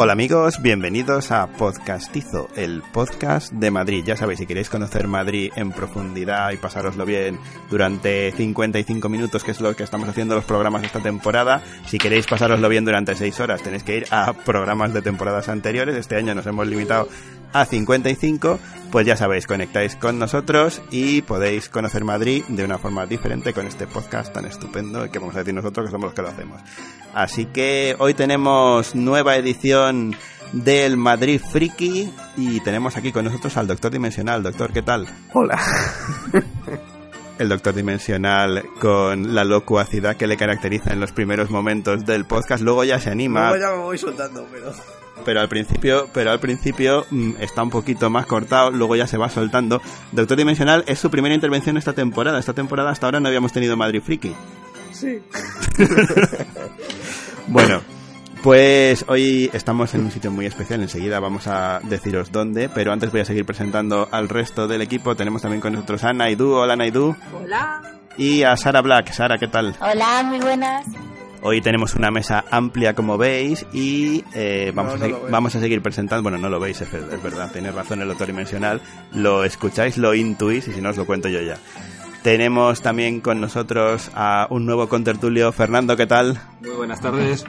Hola amigos, bienvenidos a Podcastizo, el podcast de Madrid. Ya sabéis, si queréis conocer Madrid en profundidad y pasároslo bien durante 55 minutos, que es lo que estamos haciendo los programas esta temporada, si queréis pasároslo bien durante 6 horas, tenéis que ir a programas de temporadas anteriores. Este año nos hemos limitado a 55, pues ya sabéis, conectáis con nosotros y podéis conocer Madrid de una forma diferente con este podcast tan estupendo que vamos a decir nosotros que somos los que lo hacemos. Así que hoy tenemos nueva edición del Madrid Friki y tenemos aquí con nosotros al Doctor Dimensional. Doctor, ¿qué tal? Hola. El Doctor Dimensional con la locuacidad que le caracteriza en los primeros momentos del podcast, luego ya se anima. Luego ya me voy soltando, pero... Pero al principio, pero al principio mm, está un poquito más cortado, luego ya se va soltando. Doctor Dimensional es su primera intervención esta temporada. Esta temporada hasta ahora no habíamos tenido Madrid Friki. Sí. Bueno, pues hoy estamos en un sitio muy especial, enseguida vamos a deciros dónde, pero antes voy a seguir presentando al resto del equipo. Tenemos también con nosotros a Naidu, hola Naidu, Hola. y a Sara Black. Sara, ¿qué tal? Hola, muy buenas. Hoy tenemos una mesa amplia, como veis, y eh, vamos, No, a no vamos a seguir presentando. Bueno, no lo veis, es, es verdad, tenéis razón el doctor dimensional. Lo escucháis, lo intuís, y si no os lo cuento yo ya. Tenemos también con nosotros a un nuevo contertulio, Fernando, ¿qué tal? Muy buenas tardes.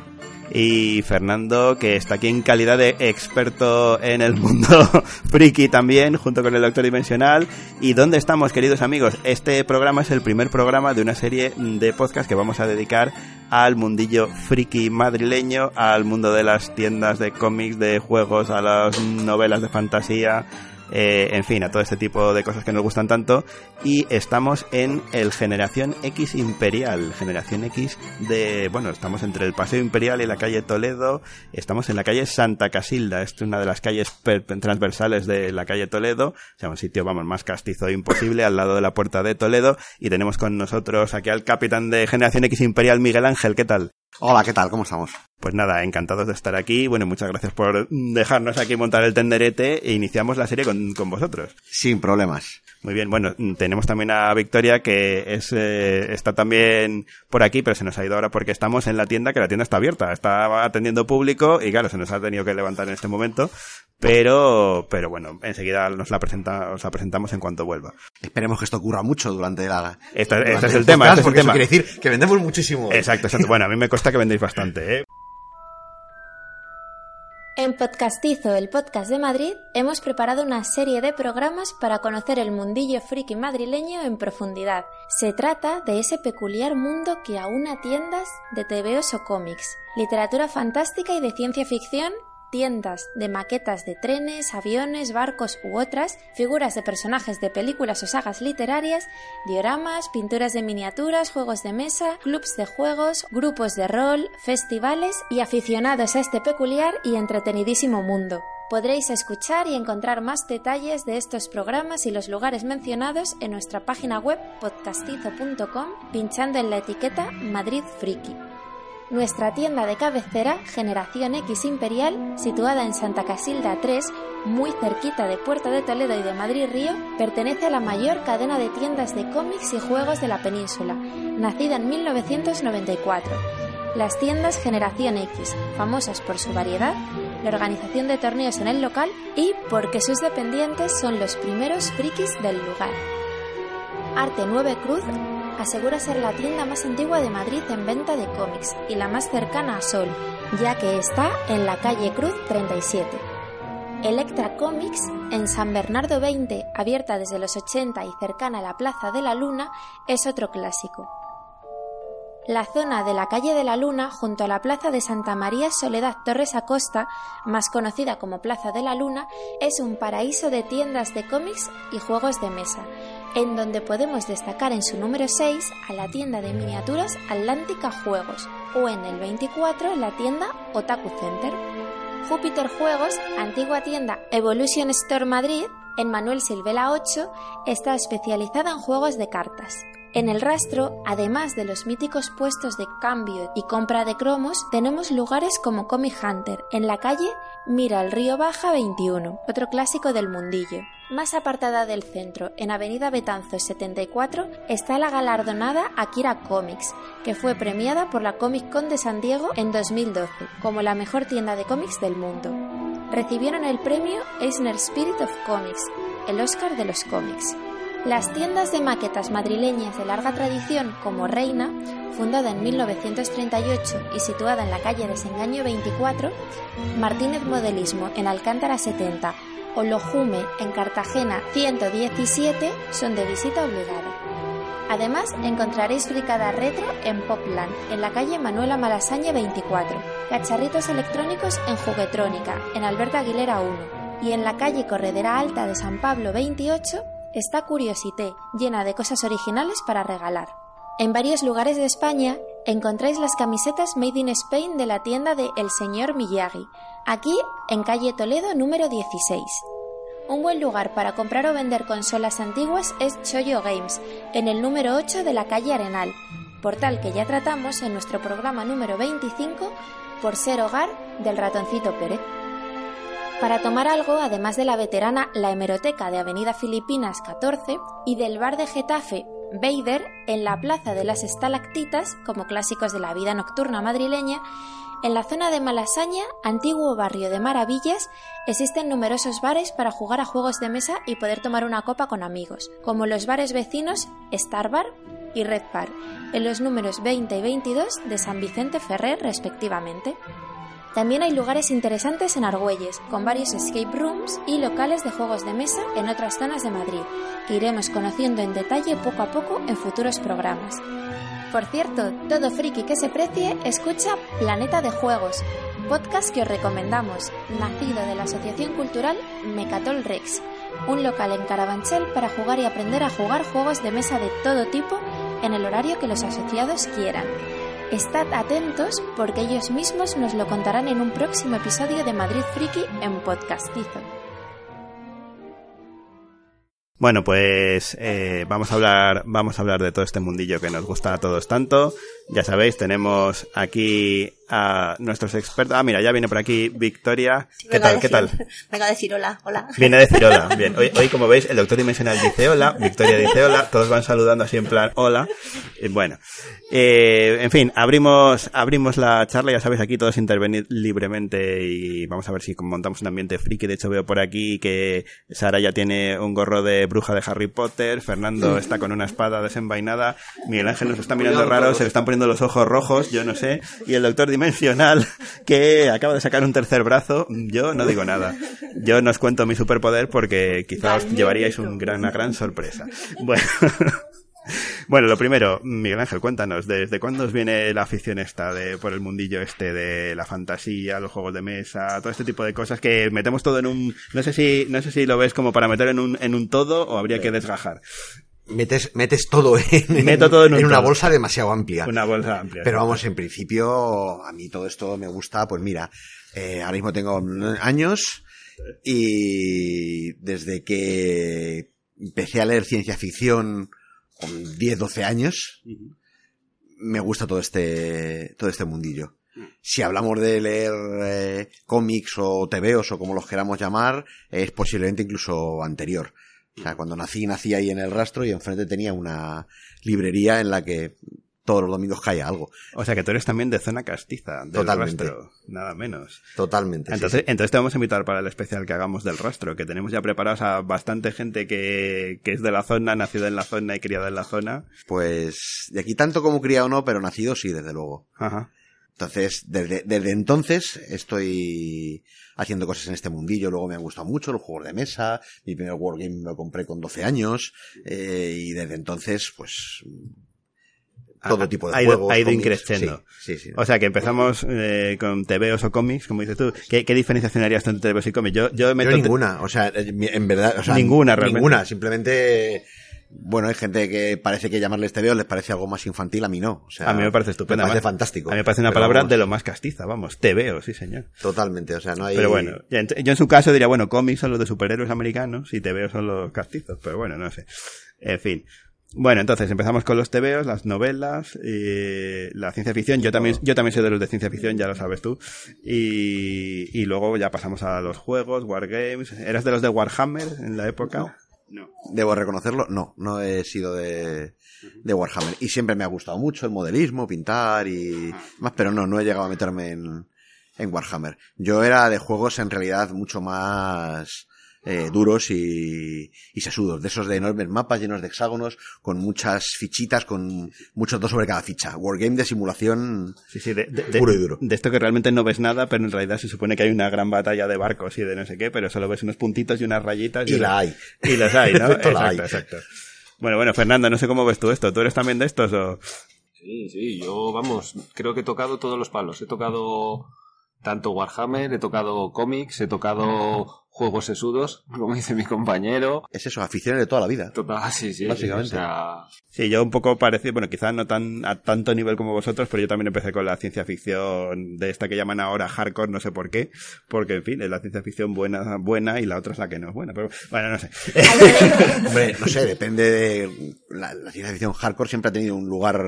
Y Fernando, que está aquí en calidad de experto en el mundo friki también, junto con el Doctor Dimensional. ¿Y dónde estamos, queridos amigos? Este programa es el primer programa de una serie de podcast que vamos a dedicar al mundillo friki madrileño, al mundo de las tiendas de cómics, de juegos, a las novelas de fantasía, eh, en fin, a todo este tipo de cosas que nos gustan tanto. Y estamos en el Generación X Imperial. Generación X de, bueno, estamos entre el Paseo Imperial y la calle Toledo. Estamos en la calle Santa Casilda. Es una de las calles transversales de la calle Toledo. O sea, un sitio, vamos, más castizo imposible, al lado de la puerta de Toledo. Y tenemos con nosotros aquí al capitán de Generación X Imperial, Miguel Ángel. ¿Qué tal? Hola, ¿qué tal? ¿Cómo estamos? Pues nada, encantados de estar aquí. Bueno, muchas gracias por dejarnos aquí montar el tenderete e iniciamos la serie con, con vosotros. Sin problemas. Muy bien, bueno, tenemos también a Victoria que es eh, está también por aquí, pero se nos ha ido ahora porque estamos en la tienda, que la tienda está abierta, está atendiendo público y claro, se nos ha tenido que levantar en este momento, pero pero bueno, enseguida nos la presenta, os la presentamos en cuanto vuelva. Esperemos que esto ocurra mucho durante la... Este, durante este es el tema, este es el eso tema. quiere decir que vendemos muchísimo. Exacto, exacto. Bueno, a mí me consta que vendéis bastante, ¿eh? En Podcastizo, el podcast de Madrid, hemos preparado una serie de programas para conocer el mundillo friki madrileño en profundidad. Se trata de ese peculiar mundo que aúna tiendas de TVOs o cómics, literatura fantástica y de ciencia ficción, tiendas de maquetas de trenes, aviones, barcos u otras, figuras de personajes de películas o sagas literarias, dioramas, pinturas de miniaturas, juegos de mesa, clubs de juegos, grupos de rol, festivales y aficionados a este peculiar y entretenidísimo mundo. Podréis escuchar y encontrar más detalles de estos programas y los lugares mencionados en nuestra página web podcastizo.com pinchando en la etiqueta Madrid Friki. Nuestra tienda de cabecera, Generación X Imperial, situada en Santa Casilda 3, muy cerquita de Puerta de Toledo y de Madrid Río, pertenece a la mayor cadena de tiendas de cómics y juegos de la península, nacida en 1994. Las tiendas Generación X, famosas por su variedad, la organización de torneos en el local y porque sus dependientes son los primeros frikis del lugar. Arte 9 Cruz asegura ser la tienda más antigua de Madrid en venta de cómics y la más cercana a Sol, ya que está en la calle Cruz 37. Electra Comics, en San Bernardo 20, abierta desde los 80 y cercana a la Plaza de la Luna, es otro clásico. La zona de la calle de la Luna, junto a la Plaza de Santa María Soledad Torres Acosta, más conocida como Plaza de la Luna, es un paraíso de tiendas de cómics y juegos de mesa, en donde podemos destacar en su número 6 a la tienda de miniaturas Atlántica Juegos o en el 24 la tienda Otaku Center. Júpiter Juegos, antigua tienda Evolution Store Madrid, En Manuel Silvela 8 está especializada en juegos de cartas. En el rastro, además de los míticos puestos de cambio y compra de cromos, tenemos lugares como Comic Hunter, en la calle Mira el Río Baja 21, otro clásico del mundillo. Más apartada del centro, en Avenida Betanzos 74, está la galardonada Akira Comics, que fue premiada por la Comic Con de San Diego en 2012 como la mejor tienda de cómics del mundo. Recibieron el premio Eisner Spirit of Comics, el Oscar de los cómics. Las tiendas de maquetas madrileñas de larga tradición como Reina, fundada en 1938 y situada en la calle Desengaño 24, Martínez Modelismo en Alcántara 70 o Lojume en Cartagena 117 son de visita obligada. Además, encontraréis fricada retro en Popland, en la calle Manuela Malasaña 24, cacharritos electrónicos en Juguetrónica, en Alberta Aguilera 1, y en la calle Corredera Alta de San Pablo 28 está Curiosité, llena de cosas originales para regalar. En varios lugares de España encontráis las camisetas Made in Spain de la tienda de El Señor Miyagi, aquí en calle Toledo número 16. Un buen lugar para comprar o vender consolas antiguas es Choyo Games, en el número 8 de la calle Arenal, portal que ya tratamos en nuestro programa número 25 por ser hogar del ratoncito Pérez. Para tomar algo, además de la veterana La Hemeroteca de Avenida Filipinas 14 y del bar de Getafe Bader en la Plaza de las Estalactitas, como clásicos de la vida nocturna madrileña, en la zona de Malasaña, antiguo barrio de maravillas, existen numerosos bares para jugar a juegos de mesa y poder tomar una copa con amigos, como los bares vecinos Star Bar y Red Bar, en los números 20 y 22 de San Vicente Ferrer respectivamente. También hay lugares interesantes en Argüelles, con varios escape rooms y locales de juegos de mesa en otras zonas de Madrid, que iremos conociendo en detalle poco a poco en futuros programas. Por cierto, todo friki que se precie escucha Planeta de Juegos, podcast que os recomendamos, nacido de la Asociación Cultural Mecatol Rex, un local en Carabanchel para jugar y aprender a jugar juegos de mesa de todo tipo en el horario que los asociados quieran. Estad atentos porque ellos mismos nos lo contarán en un próximo episodio de Madrid Friki en Podcastizo. Bueno, pues eh, vamos a hablar, vamos a hablar de todo este mundillo que nos gusta a todos tanto. Ya sabéis, tenemos aquí a nuestros expertos. Ah, mira, ya viene por aquí Victoria. ¿Qué Venga a tal? ¿Qué decir- tal? Venga a decir hola, hola. Viene a decir hola. Bien, hoy, hoy como veis, el doctor dimensional dice hola, Victoria dice hola, todos van saludando así en plan hola. Y bueno, eh, en fin, abrimos, abrimos la charla, ya sabéis, aquí todos intervenir libremente y vamos a ver si montamos un ambiente friki. De hecho, veo por aquí que Sara ya tiene un gorro de bruja de Harry Potter, Fernando está con una espada desenvainada, Miguel Ángel nos está mirando raro, se le están poniendo los ojos rojos, yo no sé, y el doctor dimensional que acaba de sacar un tercer brazo, yo no digo nada. Yo no os cuento mi superpoder porque quizás os llevaríais un gran, una gran sorpresa. Bueno. Bueno, lo primero, Miguel Ángel, cuéntanos, ¿desde cuándo os viene la afición esta de, por el mundillo este de la fantasía, los juegos de mesa, todo este tipo de cosas que metemos todo en un, no sé si, no sé si lo ves como para meter en un, en un todo o habría que desgajar. Metes, metes todo en, Meto todo en un una todo. bolsa demasiado amplia. Una bolsa amplia. Pero vamos, en principio, a mí todo esto me gusta, pues mira, eh, ahora mismo tengo años y desde que empecé a leer ciencia ficción con 10, 12 años, me gusta todo este, todo este mundillo. Si hablamos de leer eh, cómics o tebeos o como los queramos llamar, es posiblemente incluso anterior. O sea, cuando nací, nací ahí en el rastro y enfrente tenía una librería en la que todos los domingos caía algo. O sea que tú eres también de zona castiza, del Totalmente. rastro, nada menos. Totalmente. sí, Entonces, sí. entonces te vamos a invitar para el especial que hagamos del rastro, que tenemos ya preparados a bastante gente que, que es de la zona, nacida en la zona y criada en la zona. Pues de aquí tanto como criado no, pero nacido sí, desde luego. Ajá. Entonces, desde, desde entonces estoy haciendo cosas en este mundillo. Luego me han gustado mucho los juegos de mesa. Mi primer Wargame me lo compré con 12 años. eh, y desde entonces, pues, todo Ha- tipo de ha ido- juegos. ha ido increciendo. Sí, sí, sí. O sea que empezamos eh, con TVOs o cómics, como dices tú. ¿Qué, qué diferenciación harías tú entre TVOs y cómics? Yo, yo Yo meto ninguna, o sea, en verdad, o sea, Ninguna, realmente. Ninguna, simplemente bueno, hay gente que parece que llamarles TVO les parece algo más infantil, a mí no. O sea, a mí me parece estupendo. Me parece fantástico. A mí me parece una palabra vamos, de lo más castiza, vamos. Te veo, sí, señor. Totalmente, o sea, no hay... Pero bueno, yo en su caso diría, bueno, cómics son los de superhéroes americanos y te veo son los castizos, pero bueno, no sé. En fin. Bueno, entonces empezamos con los tebeos, las novelas, y la ciencia ficción. Yo también, yo también soy de los de ciencia ficción, ya lo sabes tú. Y, y luego ya pasamos a los juegos, Wargames. ¿Eras de los de Warhammer en la época? No. Debo reconocerlo, no, no he sido de, de Warhammer. Y siempre me ha gustado mucho el modelismo, pintar y más, pero no, no he llegado a meterme en, en Warhammer. Yo era de juegos en realidad mucho más eh, duros y, y sesudos, de esos de enormes mapas llenos de hexágonos, con muchas fichitas, con muchos dos sobre cada ficha. Wargame de simulación Sí, sí, de, de- de- Puro y duro. de esto que realmente no ves nada, pero en realidad se supone que hay una gran batalla de barcos y de no sé qué, pero solo ves unos puntitos y unas rayitas. y la hay. Y los hay, ¿no? Efecto la exacto, hay. exacto. Bueno, bueno, Fernando, no sé cómo ves tú esto. ¿Tú eres también de estos o...? Sí, sí, yo, vamos, creo que he tocado todos los palos. He tocado tanto Warhammer, he tocado cómics, he tocado juegos sesudos, como dice mi compañero. Es eso, aficiones de toda la vida. Total, sí, sí. Básicamente. O sea, Sí, yo un poco parecido, bueno, quizás no tan a tanto nivel como vosotros, pero yo también empecé con la ciencia ficción de esta que llaman ahora hardcore, no sé por qué, porque en fin, es la ciencia ficción buena, buena y la otra es la que no es buena, pero bueno, no sé. Hombre, no sé, depende de... La, la ciencia ficción hardcore siempre ha tenido un lugar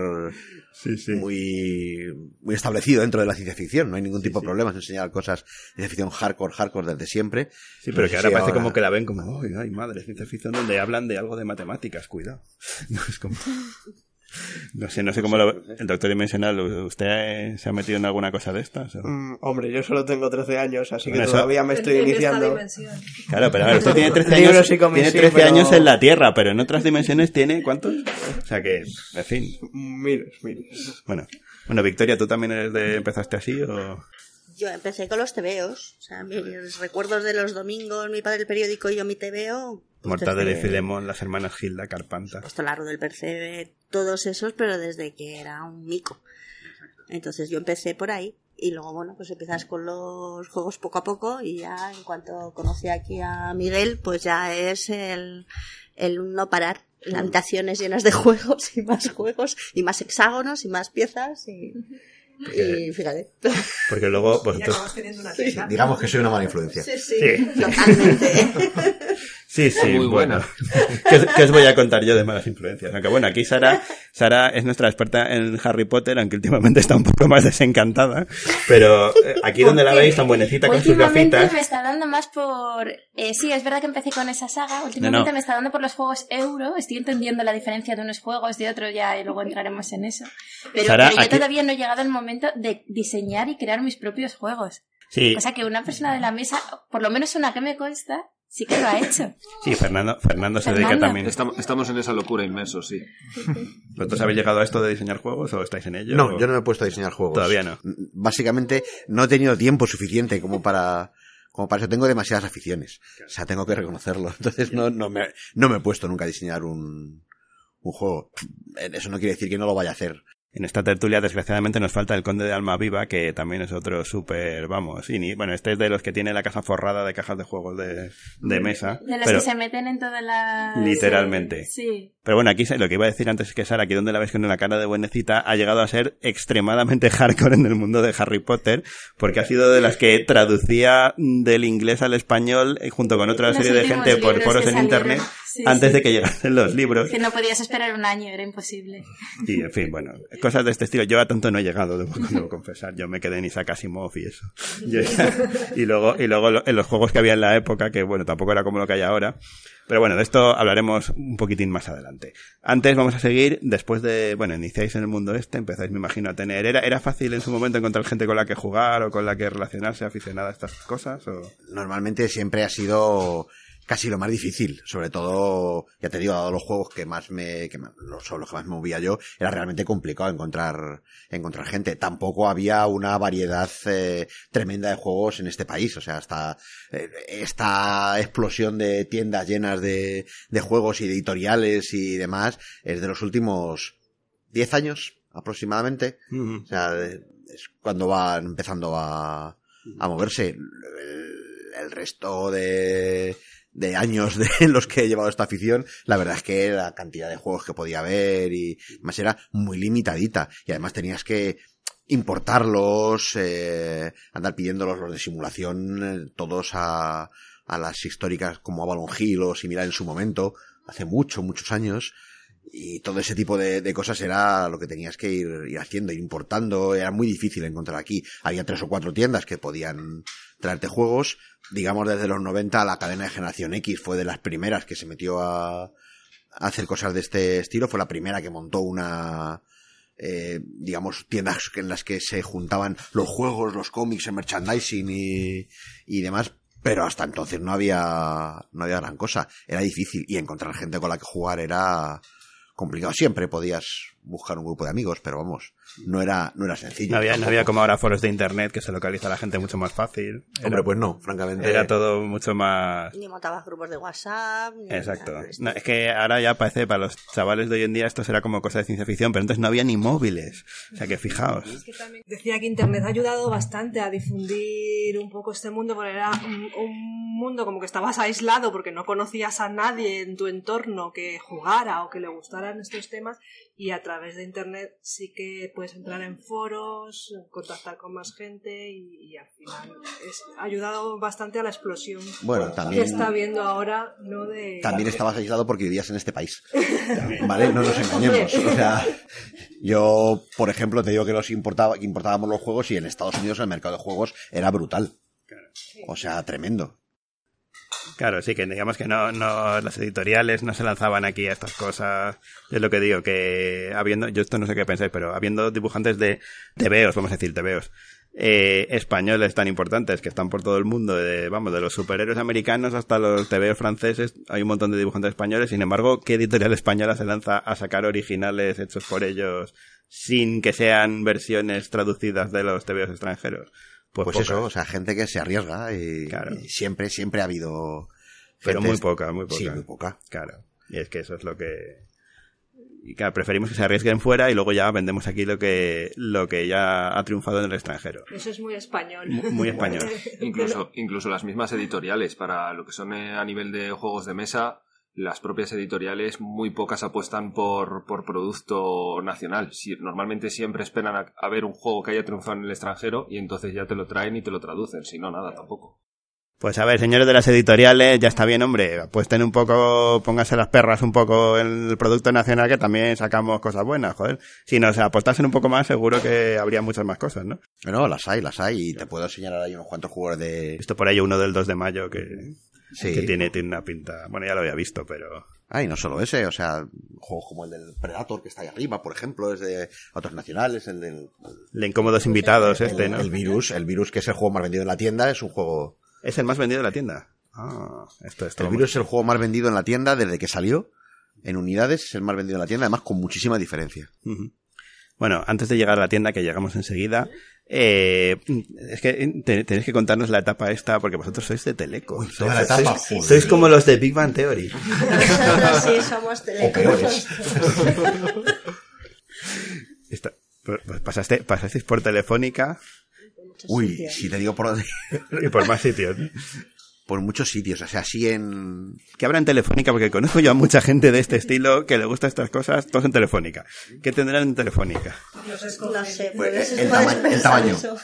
Sí, sí. muy, muy establecido dentro de la ciencia ficción. No hay ningún tipo de problemas en enseñar cosas de ciencia ficción hardcore, hardcore desde siempre. Sí, pero No que ahora si parece como que la ven como, ay, ay, madre, ciencia ficción donde hablan de algo de matemáticas, cuidado. No es como... No sé, no sé cómo lo... El doctor dimensional, ¿usted eh, se ha metido en alguna cosa de estas? Mm, hombre, yo solo tengo 13 años, así que eso- todavía me estoy iniciando. Claro, pero a ver, usted tiene 13 Libros años, tiene sí, 13 pero- años en la Tierra, pero en otras dimensiones tiene ¿cuántos? O sea que, en fin, Miles, miles. bueno. Bueno, Victoria, ¿tú también eres de, empezaste así o...? Yo empecé con los tebeos. O sea, mis recuerdos de los domingos, mi padre el periódico y yo mi tebeo. pues Mortadelo y desde- Filemón, las hermanas Gilda, Carpanta. Puesto largo del percebe, todos esos, pero desde que era un mico. Entonces yo empecé por ahí. Y luego, bueno, pues empiezas con los juegos poco a poco y ya en cuanto conocí aquí a Miguel, pues ya es el, el no parar. Mm. Habitaciones llenas de juegos y más juegos y más hexágonos y más piezas y, y fíjate. Porque luego Y vosotros... acabas teniendo una tienda. Digamos que soy una mala influencia. Sí, sí, Sí. totalmente. Sí, sí, Muy bueno. buena. ¿Qué, os- qué os voy a contar yo de malas influencias? Aunque bueno, aquí Sara, Sara es nuestra experta en Harry Potter, aunque últimamente está un poco más desencantada. Pero eh, aquí donde la veis, tan buenecita con sus Últimamente gafitas. me está dando más por... eh, sí, es verdad que empecé con esa saga. Últimamente No, no. me está dando por los juegos euro. Estoy entendiendo la diferencia de unos juegos, de otros ya, y luego entraremos en eso. Pero, Sara, pero yo aquí- todavía no he llegado al momento de diseñar y crear mis propios juegos. Sí, O sea que una persona de la mesa, por lo menos una que me consta, sí que lo ha hecho. sí, Fernando, Fernando se dedica también. estamos, estamos en esa locura inmersos, sí. ¿Vosotros habéis llegado a esto de diseñar juegos o estáis en ello? No, o- yo no me he puesto a diseñar juegos. Todavía no. Básicamente, no he tenido tiempo suficiente como para, como para eso. Tengo demasiadas aficiones. O sea, tengo que reconocerlo. Entonces, no, no me, no me he puesto nunca a diseñar un, un juego. Eso no quiere decir que no lo vaya a hacer. En esta tertulia, desgraciadamente, nos falta el Conde de Alma Viva, que también es otro súper, vamos, y ni- bueno, este es de los que tiene la caja forrada de cajas de juegos de, de mesa. De los pero, que se meten en todas las... Literalmente. Sí. pero bueno, aquí lo que iba a decir antes es que Sara, aquí donde la ves con una cara de buenecita, ha llegado a ser extremadamente hardcore en el mundo de Harry Potter, porque ha sido de las que traducía del inglés al español eh, junto con otra Los serie de gente por foros en salieron. internet Sí, antes sí. de que llegasen los libros. Que no podías esperar un año, era imposible. Y en fin, bueno, cosas de este estilo. Yo a tanto no he llegado, debo, debo confesar. Yo me quedé en Isaac Asimov y eso. Y luego, y luego en los juegos que había en la época, que bueno, tampoco era como lo que hay ahora. Pero bueno, de esto hablaremos un poquitín más adelante. Antes vamos a seguir, después de, bueno, iniciáis en el mundo este, empezáis, me imagino, a tener, ¿era, era fácil en su momento encontrar gente con la que jugar o con la que relacionarse aficionada a estas cosas? O... Normalmente siempre ha sido casi lo más difícil, sobre todo, ya te digo, dado los juegos que más me, que más- los, que más me movía yo, era realmente complicado encontrar, encontrar gente. Tampoco había una variedad eh, tremenda de juegos en este país, o sea, hasta eh, esta explosión de tiendas llenas de, de juegos y de editoriales y demás es de los últimos 10 años aproximadamente. O sea, es cuando van empezando a, a moverse. El, el resto de, de años de los que he llevado esta afición, la verdad es que la cantidad de juegos que podía haber y más era muy limitadita. Y además tenías que importarlos, eh, andar pidiéndolos los de simulación, eh, todos a, a las históricas como Avalon Hill o similar en su momento, hace mucho, muchos años. Y todo ese tipo de, de cosas era lo que tenías que ir, ir haciendo, ir importando. Era muy difícil encontrar aquí. Había tres o cuatro tiendas que podían traerte juegos. Digamos, desde los 90 la cadena de Generación X fue de las primeras que se metió a, hacer cosas de este estilo. Fue la primera que montó una, eh, digamos, tiendas en las que se juntaban los juegos, los cómics, el merchandising y, y demás. Pero hasta entonces no había, no había gran cosa. Era difícil y encontrar gente con la que jugar era complicado. Siempre podías buscar un grupo de amigos, pero vamos, no era, no era sencillo. No había, no había como ahora foros de internet que se localiza a la gente mucho más fácil. Era, Hombre, pues no, francamente. era todo mucho más... Ni montabas grupos de WhatsApp. Ni Exacto. nada. No, es que ahora ya parece para los chavales de hoy en día esto será como cosa de ciencia ficción, pero entonces no había ni móviles. O sea que fijaos. Es que también decía que Internet ha ayudado bastante a difundir un poco este mundo, porque era un, un mundo como que estabas aislado porque no conocías a nadie en tu entorno que jugara o que le gustaran estos temas y a través de Internet sí que puedes entrar en foros, contactar con más gente y, y al final es, ha ayudado bastante a la explosión Bueno, que está habiendo ahora, ¿no? De... también estabas aislado porque vivías en este país. ¿Vale? No nos engañemos. O sea, yo, por ejemplo, te digo que los importaba, que importábamos los juegos y en Estados Unidos el mercado de juegos era brutal. O sea, tremendo. Claro, sí, que digamos que no, no, las editoriales no se lanzaban aquí a estas cosas. Es lo que digo, que habiendo, yo esto no sé qué pensáis, pero habiendo dibujantes de TVOs, vamos a decir TVOs, eh, españoles tan importantes que están por todo el mundo, de, vamos, de los superhéroes americanos hasta los TVOs franceses, hay un montón de dibujantes españoles, sin embargo, ¿qué editorial española se lanza a sacar originales hechos por ellos sin que sean versiones traducidas de los TVOs extranjeros? Pues, pocas. eso, o sea, gente que se arriesga y, Claro. y siempre, siempre ha habido. Pero muy poca, muy poca. Sí, muy poca. Claro. Y es que eso es lo que. Y claro, preferimos que se arriesguen fuera y luego ya vendemos aquí lo que, lo que ya ha triunfado en el extranjero. Eso es muy español. Mu- muy español. Incluso, incluso las mismas editoriales, para lo que son eh, a nivel de juegos de mesa, las propias editoriales muy pocas apuestan por, por producto nacional. Si- normalmente siempre esperan a, a ver un juego que haya triunfado en el extranjero y entonces ya te lo traen y te lo traducen, si no, nada tampoco. Pues a ver, señores de las editoriales, ya está bien, hombre. Apuesten un poco, pónganse las perras un poco en el producto nacional, que también sacamos cosas buenas, joder. Si nos apostasen un poco más, seguro que habría muchas más cosas, ¿no? No, las hay, las hay. Y te puedo señalar ahí unos cuantos jugadores de. He visto por ahí uno del 2 de mayo que, Sí. que tiene, tiene una pinta. Bueno, ya lo había visto, pero. Ah, y no solo ese, o sea, juegos como el del Predator que está ahí arriba, por ejemplo, es de otros nacionales, el del De incómodos invitados, este, el, ¿no? el virus, el virus que es el juego más vendido en la tienda, es un juego. Es el más vendido de la tienda. Ah, esto, esto. El virus es el juego más vendido en la tienda desde que salió. En unidades es el más vendido en la tienda, además con muchísima diferencia. Bueno, antes de llegar a la tienda, que llegamos enseguida, eh, es que te- tenéis que contarnos la etapa esta, porque vosotros sois de Teleco. Uy, Sois- como los de Big Bang Theory. Sí somos telecos. Esta- pues pues pasaste, pasasteis por Telefónica Uy, si te digo por, dónde- y por más sitios. por muchos sitios, o sea, así en... ¿Qué habrá en Telefónica? Porque conozco yo a mucha gente de este estilo que le gusta estas cosas, todos en Telefónica. ¿Qué tendrán en Telefónica? No sé, Pues, el, tama- el tamaño. eso.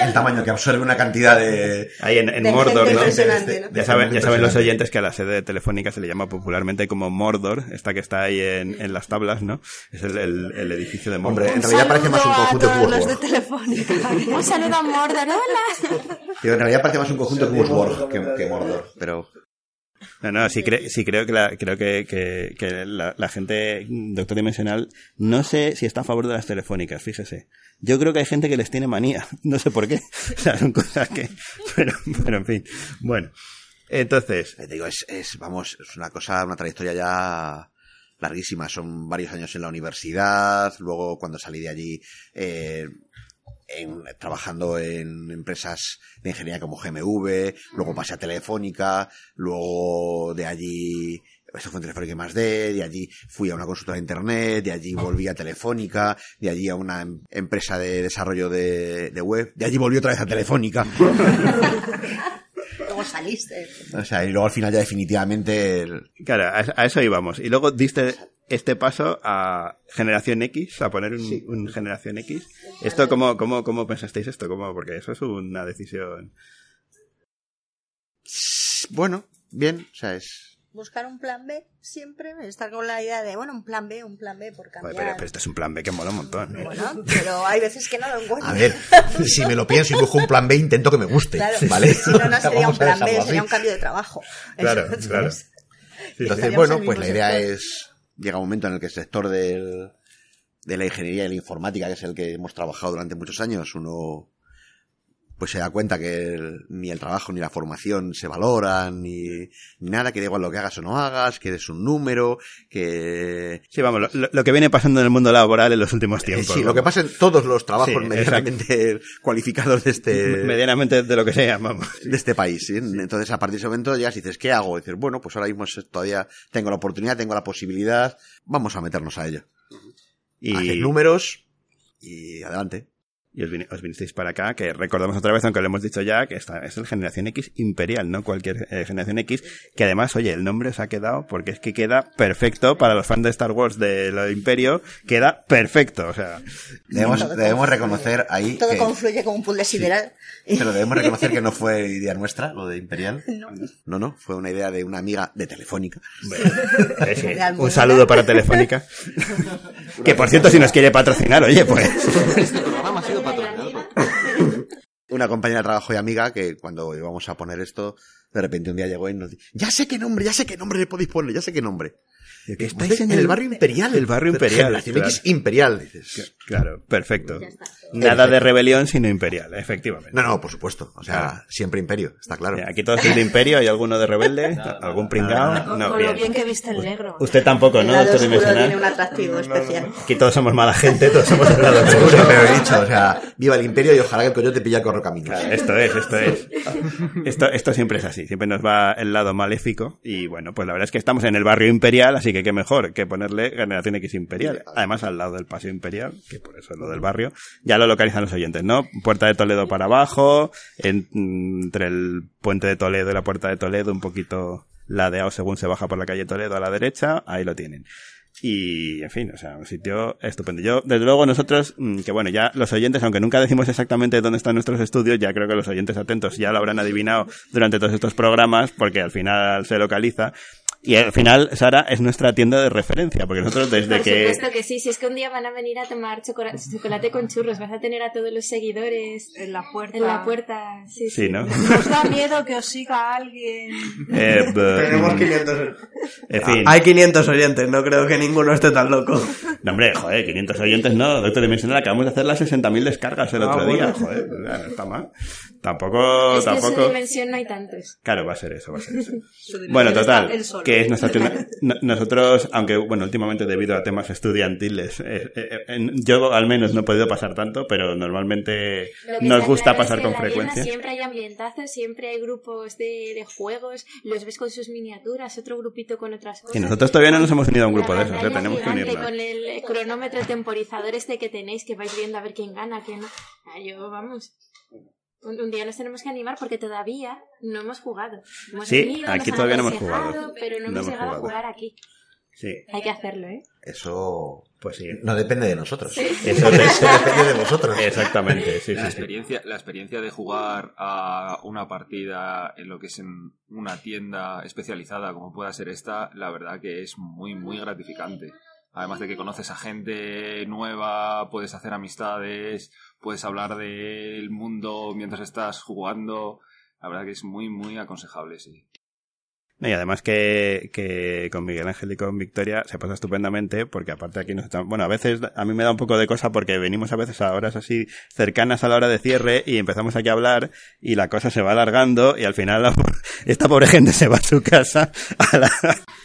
El tamaño que absorbe una cantidad de... Ahí en, en De Mordor, ¿no? impresionante, ¿no? Ya saben, ya saben los oyentes que a la sede de Telefónica se le llama popularmente como Mordor, esta que está ahí en, en las tablas, ¿no? Es el, el- el edificio de Mordor. Hombre, en realidad parece más un conjunto de cubos de. Telefónica. Un saludo a Mordor, hola. Digo, en realidad parece más un conjunto de cubos que, que Mordor, pero... No, no, sí, cre- sí creo que, la, creo que, que, que la, la gente, Doctor Dimensional, no sé si está a favor de las telefónicas, fíjese. Yo creo que hay gente que les tiene manía, no sé por qué. O sea, son cosas que... Pero, pero en fin. Bueno, entonces, Eh, Te digo, es, es, vamos, es una cosa, una trayectoria ya larguísima. Son varios años en la universidad, luego cuando salí de allí, eh, en- trabajando en empresas de ingeniería como GMV, luego pasé a Telefónica, luego de allí, eso fue en Telefónica más D, de allí fui a una consultora de internet, de allí volví a Telefónica, de allí a una em- empresa de desarrollo de, de web, de allí volví otra vez a Telefónica. Luego saliste. O sea, y luego al final ya definitivamente el- Claro, a, a eso íbamos. Y luego diste este paso a generación X, a poner un, un generación X. ¿Esto cómo, cómo, cómo pensasteis esto? ¿Cómo? Porque eso es una decisión. Bueno, bien, o sea, es... Buscar un plan B siempre, estar con la idea de, bueno, un plan B, un plan B por cambiar. pero, pero este es un plan B que mola un montón. ¿eh? Bueno, pero hay veces que no lo encuentro. A ver, si me lo pienso y busco un plan B, intento que me guste. Claro, ¿Vale? si no, no sería un plan B, sería un cambio de trabajo. Claro, Entonces, claro. Entonces, bueno, pues la idea es... Llega un momento en el que el sector de la ingeniería y la informática, que es el que hemos trabajado durante muchos años, uno pues se da cuenta que el- ni el trabajo ni la formación se valoran, ni, ni nada, que da igual lo que hagas o no hagas, que eres un número, que... Sí, vamos, lo- que viene pasando en el mundo laboral en los últimos Eh, tiempos. sí, lo que pasa en todos los trabajos Sí, medianamente cualificados de este, Medianamente de lo que sea, vamos. de este país. ¿sí? Entonces, a partir de ese momento llegas y dices, ¿qué hago? Y dices, bueno, pues ahora mismo todavía tengo la oportunidad, tengo la posibilidad, vamos a meternos a ello. Y, Haces números y adelante. Y os, vinisteis para acá, que recordamos otra vez, aunque lo hemos dicho ya, que esta es el Generación X Imperial, no cualquier eh, Generación X, que además, oye, el nombre os ha quedado porque es que queda perfecto para los fans de Star Wars de lo Imperio, queda perfecto, o sea, Debemos, Todo debemos reconocer ahí Todo que, confluye como un puzzle sideral. pero debemos reconocer que no fue idea nuestra, lo de Imperial. No. No, no, fue una idea de una amiga de Telefónica. eh, sí, De un saludo para Telefónica. que por cierto, si nos quiere patrocinar, oye, pues... Este programa ha sido patrocinado. Una compañera de trabajo y amiga que cuando íbamos a poner esto, de repente un día llegó y nos dijo, ya sé qué nombre, ya sé qué nombre le podéis poner, ya sé qué nombre. Estáis en el barrio imperial. El barrio imperial. Generación claro. X imperial, dices. Claro, perfecto. Nada de rebelión, sino imperial, efectivamente. No, no, por supuesto. O sea, Claro. siempre imperio, está claro. Eh, Aquí todos sois de imperio, ¿hay alguno de rebelde? ¿Algún pringao? Con, No, con lo bien. bien que viste el negro. Usted tampoco, El ¿no, lado tiene un atractivo especial. Aquí todos somos mala gente, todos somos del lado Seguro, oscuro. pero he dicho, o sea, viva el imperio y ojalá que el coyote pilla corro caminos. Claro, esto es, esto es. Esto, esto siempre es así, siempre nos va el lado maléfico y bueno, pues la verdad es que estamos en el barrio imperial, así que qué mejor que ponerle Generación X Imperial. Además al lado del Paseo Imperial, que por eso es lo del barrio, ya lo localizan los oyentes, ¿no? Puerta de Toledo para abajo, en- entre el puente de Toledo y la Puerta de Toledo, un poquito ladeado según se baja por la calle Toledo a la derecha, ahí lo tienen. Y, en fin, o sea, un sitio estupendo. Yo, desde luego, nosotros, mm, que bueno, ya los oyentes, aunque nunca decimos exactamente dónde están nuestros estudios, ya creo que los oyentes atentos ya lo habrán adivinado durante todos estos programas, porque al final se localiza. Y al final, Sara es nuestra tienda de referencia, porque nosotros desde Por que... supuesto que sí, si es que un día van a venir a tomar chocolate, chocolate con churros, vas a tener a todos los seguidores En la puerta. en la puerta. Sí, Sí, ¿no? ¿Os da miedo que os siga alguien? Eh, Tenemos 500. en fin. Hay 500 oyentes, no creo que ninguno esté tan loco. No, hombre, joder, 500 oyentes no, Doctor Dimensional, acabamos de hacer las 60.000 descargas el Ah, otro bueno. día, joder, ya, no está mal. Tampoco, Es que en su tampoco... dimensión no hay tantos. Claro, va a ser eso, va a ser eso. Bueno, total, que es nuestra Nosotros, aunque, bueno, últimamente debido a temas estudiantiles, eh, eh, en- yo al menos no he podido pasar tanto, pero normalmente nos gusta claro pasar es que con frecuencia. Siempre hay ambientazos, siempre hay grupos de, de juegos, los ves con sus miniaturas, otro grupito con otras cosas. Y nosotros todavía no nos hemos unido a un grupo La de esos, ¿eh? tenemos que unirnos. Con el cronómetro temporizador este que tenéis, que vais viendo a ver quién gana, quién no. Ah, yo, vamos. Un, un día nos tenemos que animar porque todavía no hemos jugado. Hemos Sí, venido, aquí todavía no hemos jugado. Pero no, No hemos llegado jugado. a jugar aquí. Sí, Hay que hacerlo, ¿eh? Eso pues sí. no depende de nosotros. Eso depende de vosotros. Exactamente, sí, La sí, sí. experiencia, la experiencia de jugar a una partida en lo que es en una tienda especializada como pueda ser esta, la verdad que es muy, muy gratificante. Además de que conoces a gente nueva, puedes hacer amistades, puedes hablar del mundo mientras estás jugando. La verdad que es muy, muy aconsejable, sí. No, Y además que, que con Miguel Ángel y con Victoria se pasa estupendamente porque aparte aquí nos estamos... Bueno, a veces a mí me da un poco de cosa porque venimos a veces a horas así cercanas a la hora de cierre y empezamos aquí a hablar y la cosa se va alargando y al final la esta pobre gente se va a su casa a la...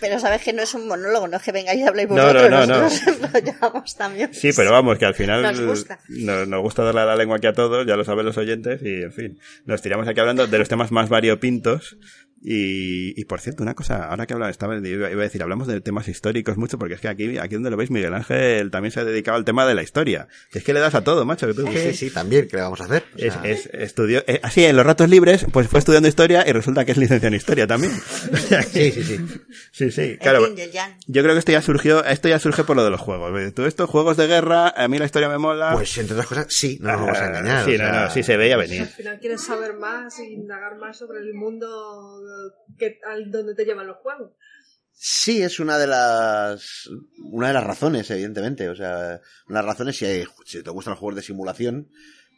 Pero sabes que no es un monólogo, no es que vengáis y habléis No, no, vosotros, no, no. nosotros lo llevamos también. Sí, pero vamos, que al final Nos gusta. nos, nos gusta darle la lengua aquí a todos, ya lo saben los oyentes, y en fin, nos tiramos aquí hablando de los temas más variopintos, Y, y por cierto, una cosa, ahora que hablaba, estaba, iba iba a decir, hablamos de temas históricos mucho, porque es que aquí, aquí donde lo veis, Miguel Ángel también se ha dedicado al tema de la historia. Que es que le das a todo, macho. que tú Sí, que- sí, sí, también, ¿qué le vamos a hacer? O Es, sea, es- estudió, eh, así en los ratos libres, pues fue estudiando historia y resulta que es licenciado en historia también. Sí, sí, sí. sí, sí, claro. Yo creo que esto ya surgió, esto ya surge por lo de los juegos. Tú estos juegos de guerra, a mí la historia me mola. Pues entre otras cosas, sí, no nos vamos a Ah, engañar. Sí, o sea, no, no, sí se veía Al venir. final quieres saber más e indagar más sobre el mundo que, al donde te llevan los juegos. Sí, es una de las una de las razones, evidentemente. O sea, una de las razones si, si te gustan los juegos de simulación,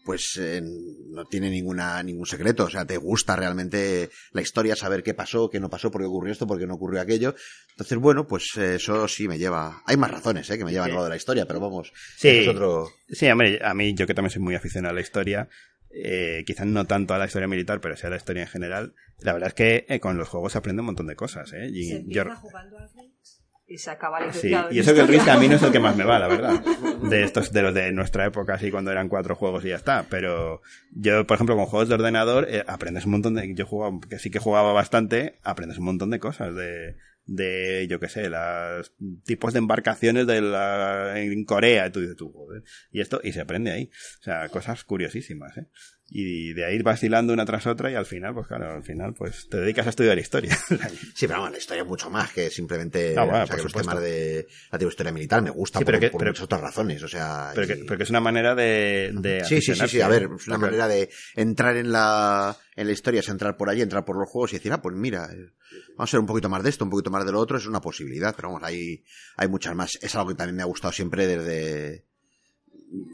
pues eh, no tiene ninguna ningún secreto. O sea, te gusta realmente la historia, saber qué pasó, qué no pasó, por qué ocurrió esto, por qué no ocurrió aquello. Entonces, bueno, pues eso sí me lleva. Hay más razones, eh, que me llevan a lo de la historia, pero vamos. Sí. eso es otro. Sí, hombre, a mí, yo que también soy muy aficionado a la historia, eh, quizás no tanto a la historia militar, pero sí a la historia en general, la verdad es que eh, con los juegos se aprende un montón de cosas, ¿eh? Y Se yo- jugando al Risk y se acaba Sí, y eso que el. Risk a mí no es el que más me va, la verdad. De estos, de los de nuestra época, así cuando eran cuatro juegos y ya está. Pero yo, por ejemplo, con juegos de ordenador, eh, aprendes un montón de, yo jugaba, que sí que jugaba bastante, aprendes un montón de cosas de, de, yo qué sé, los tipos de embarcaciones de la, en Corea, y tú dices tú, joder. Y esto, y se aprende ahí. O sea, cosas curiosísimas, eh. Y de ahí vas hilando una tras otra y al final, pues claro, al final, pues te dedicas a estudiar historia. Sí, pero bueno, la historia es mucho más que simplemente bueno, o sea, que los temas de la tipo historia militar me gusta Sí, pero por, que- por pero- muchas otras razones. O sea, pero, que, pero que es una manera de, de Sí, sí, sí, sí. A ver, es una manera de entrar en la, en la historia, es entrar por allí, entrar por los juegos y decir, ah, pues mira, eh, vamos a hacer un poquito más de esto, un poquito más de lo otro, es una posibilidad, pero vamos, hay, hay muchas más. Es algo que también me ha gustado siempre desde,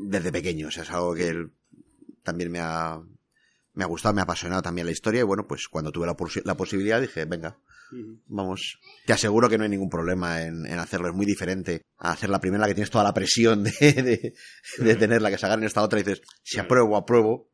desde pequeño, o sea, es algo que el- también me ha, me ha gustado, me ha apasionado también la historia y bueno, pues cuando tuve la, posi- la posibilidad dije, venga, vamos, te aseguro que no hay ningún problema en, en hacerlo, es muy diferente a hacer la primera que tienes toda la presión de, de, de tenerla, que se haga en esta otra y dices, si apruebo, apruebo,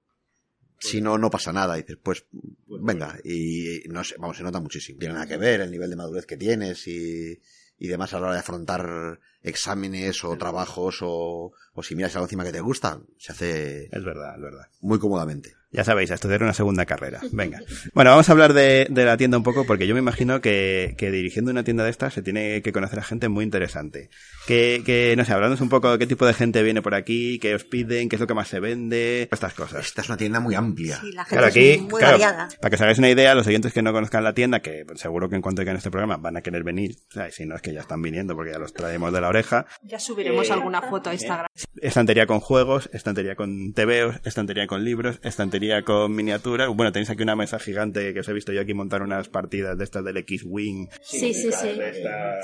si no, no pasa nada. Y dices, pues, venga, y no sé, vamos, se nota muchísimo. Tiene nada que ver el nivel de madurez que tienes y, y demás a la hora de afrontar exámenes o trabajos o, o si miras algo encima que te gusta, se hace Es verdad, es verdad. muy cómodamente. Ya sabéis, a estudiar una segunda carrera. Venga. Bueno, vamos a hablar de, de la tienda un poco porque yo me imagino que, que dirigiendo una tienda de estas se tiene que conocer a gente muy interesante. Que, que no sé, hablándonos un poco de qué tipo de gente viene por aquí, qué os piden, qué es lo que más se vende, estas cosas. Esta es una tienda muy amplia. Sí, la gente Claro, es aquí, muy claro, variada. para que os hagáis una idea, los oyentes que no conozcan la tienda, que seguro que en cuanto oigan este programa van a querer venir, o sea, si no es que ya están viniendo porque ya los traemos de la oreja, Ya subiremos alguna foto a Instagram. estantería con juegos, estantería con TVOs, estantería con libros, estantería con miniaturas. Bueno, tenéis aquí una mesa gigante que os he visto yo aquí montar unas partidas de estas del X-Wing. Sí, sí, sí.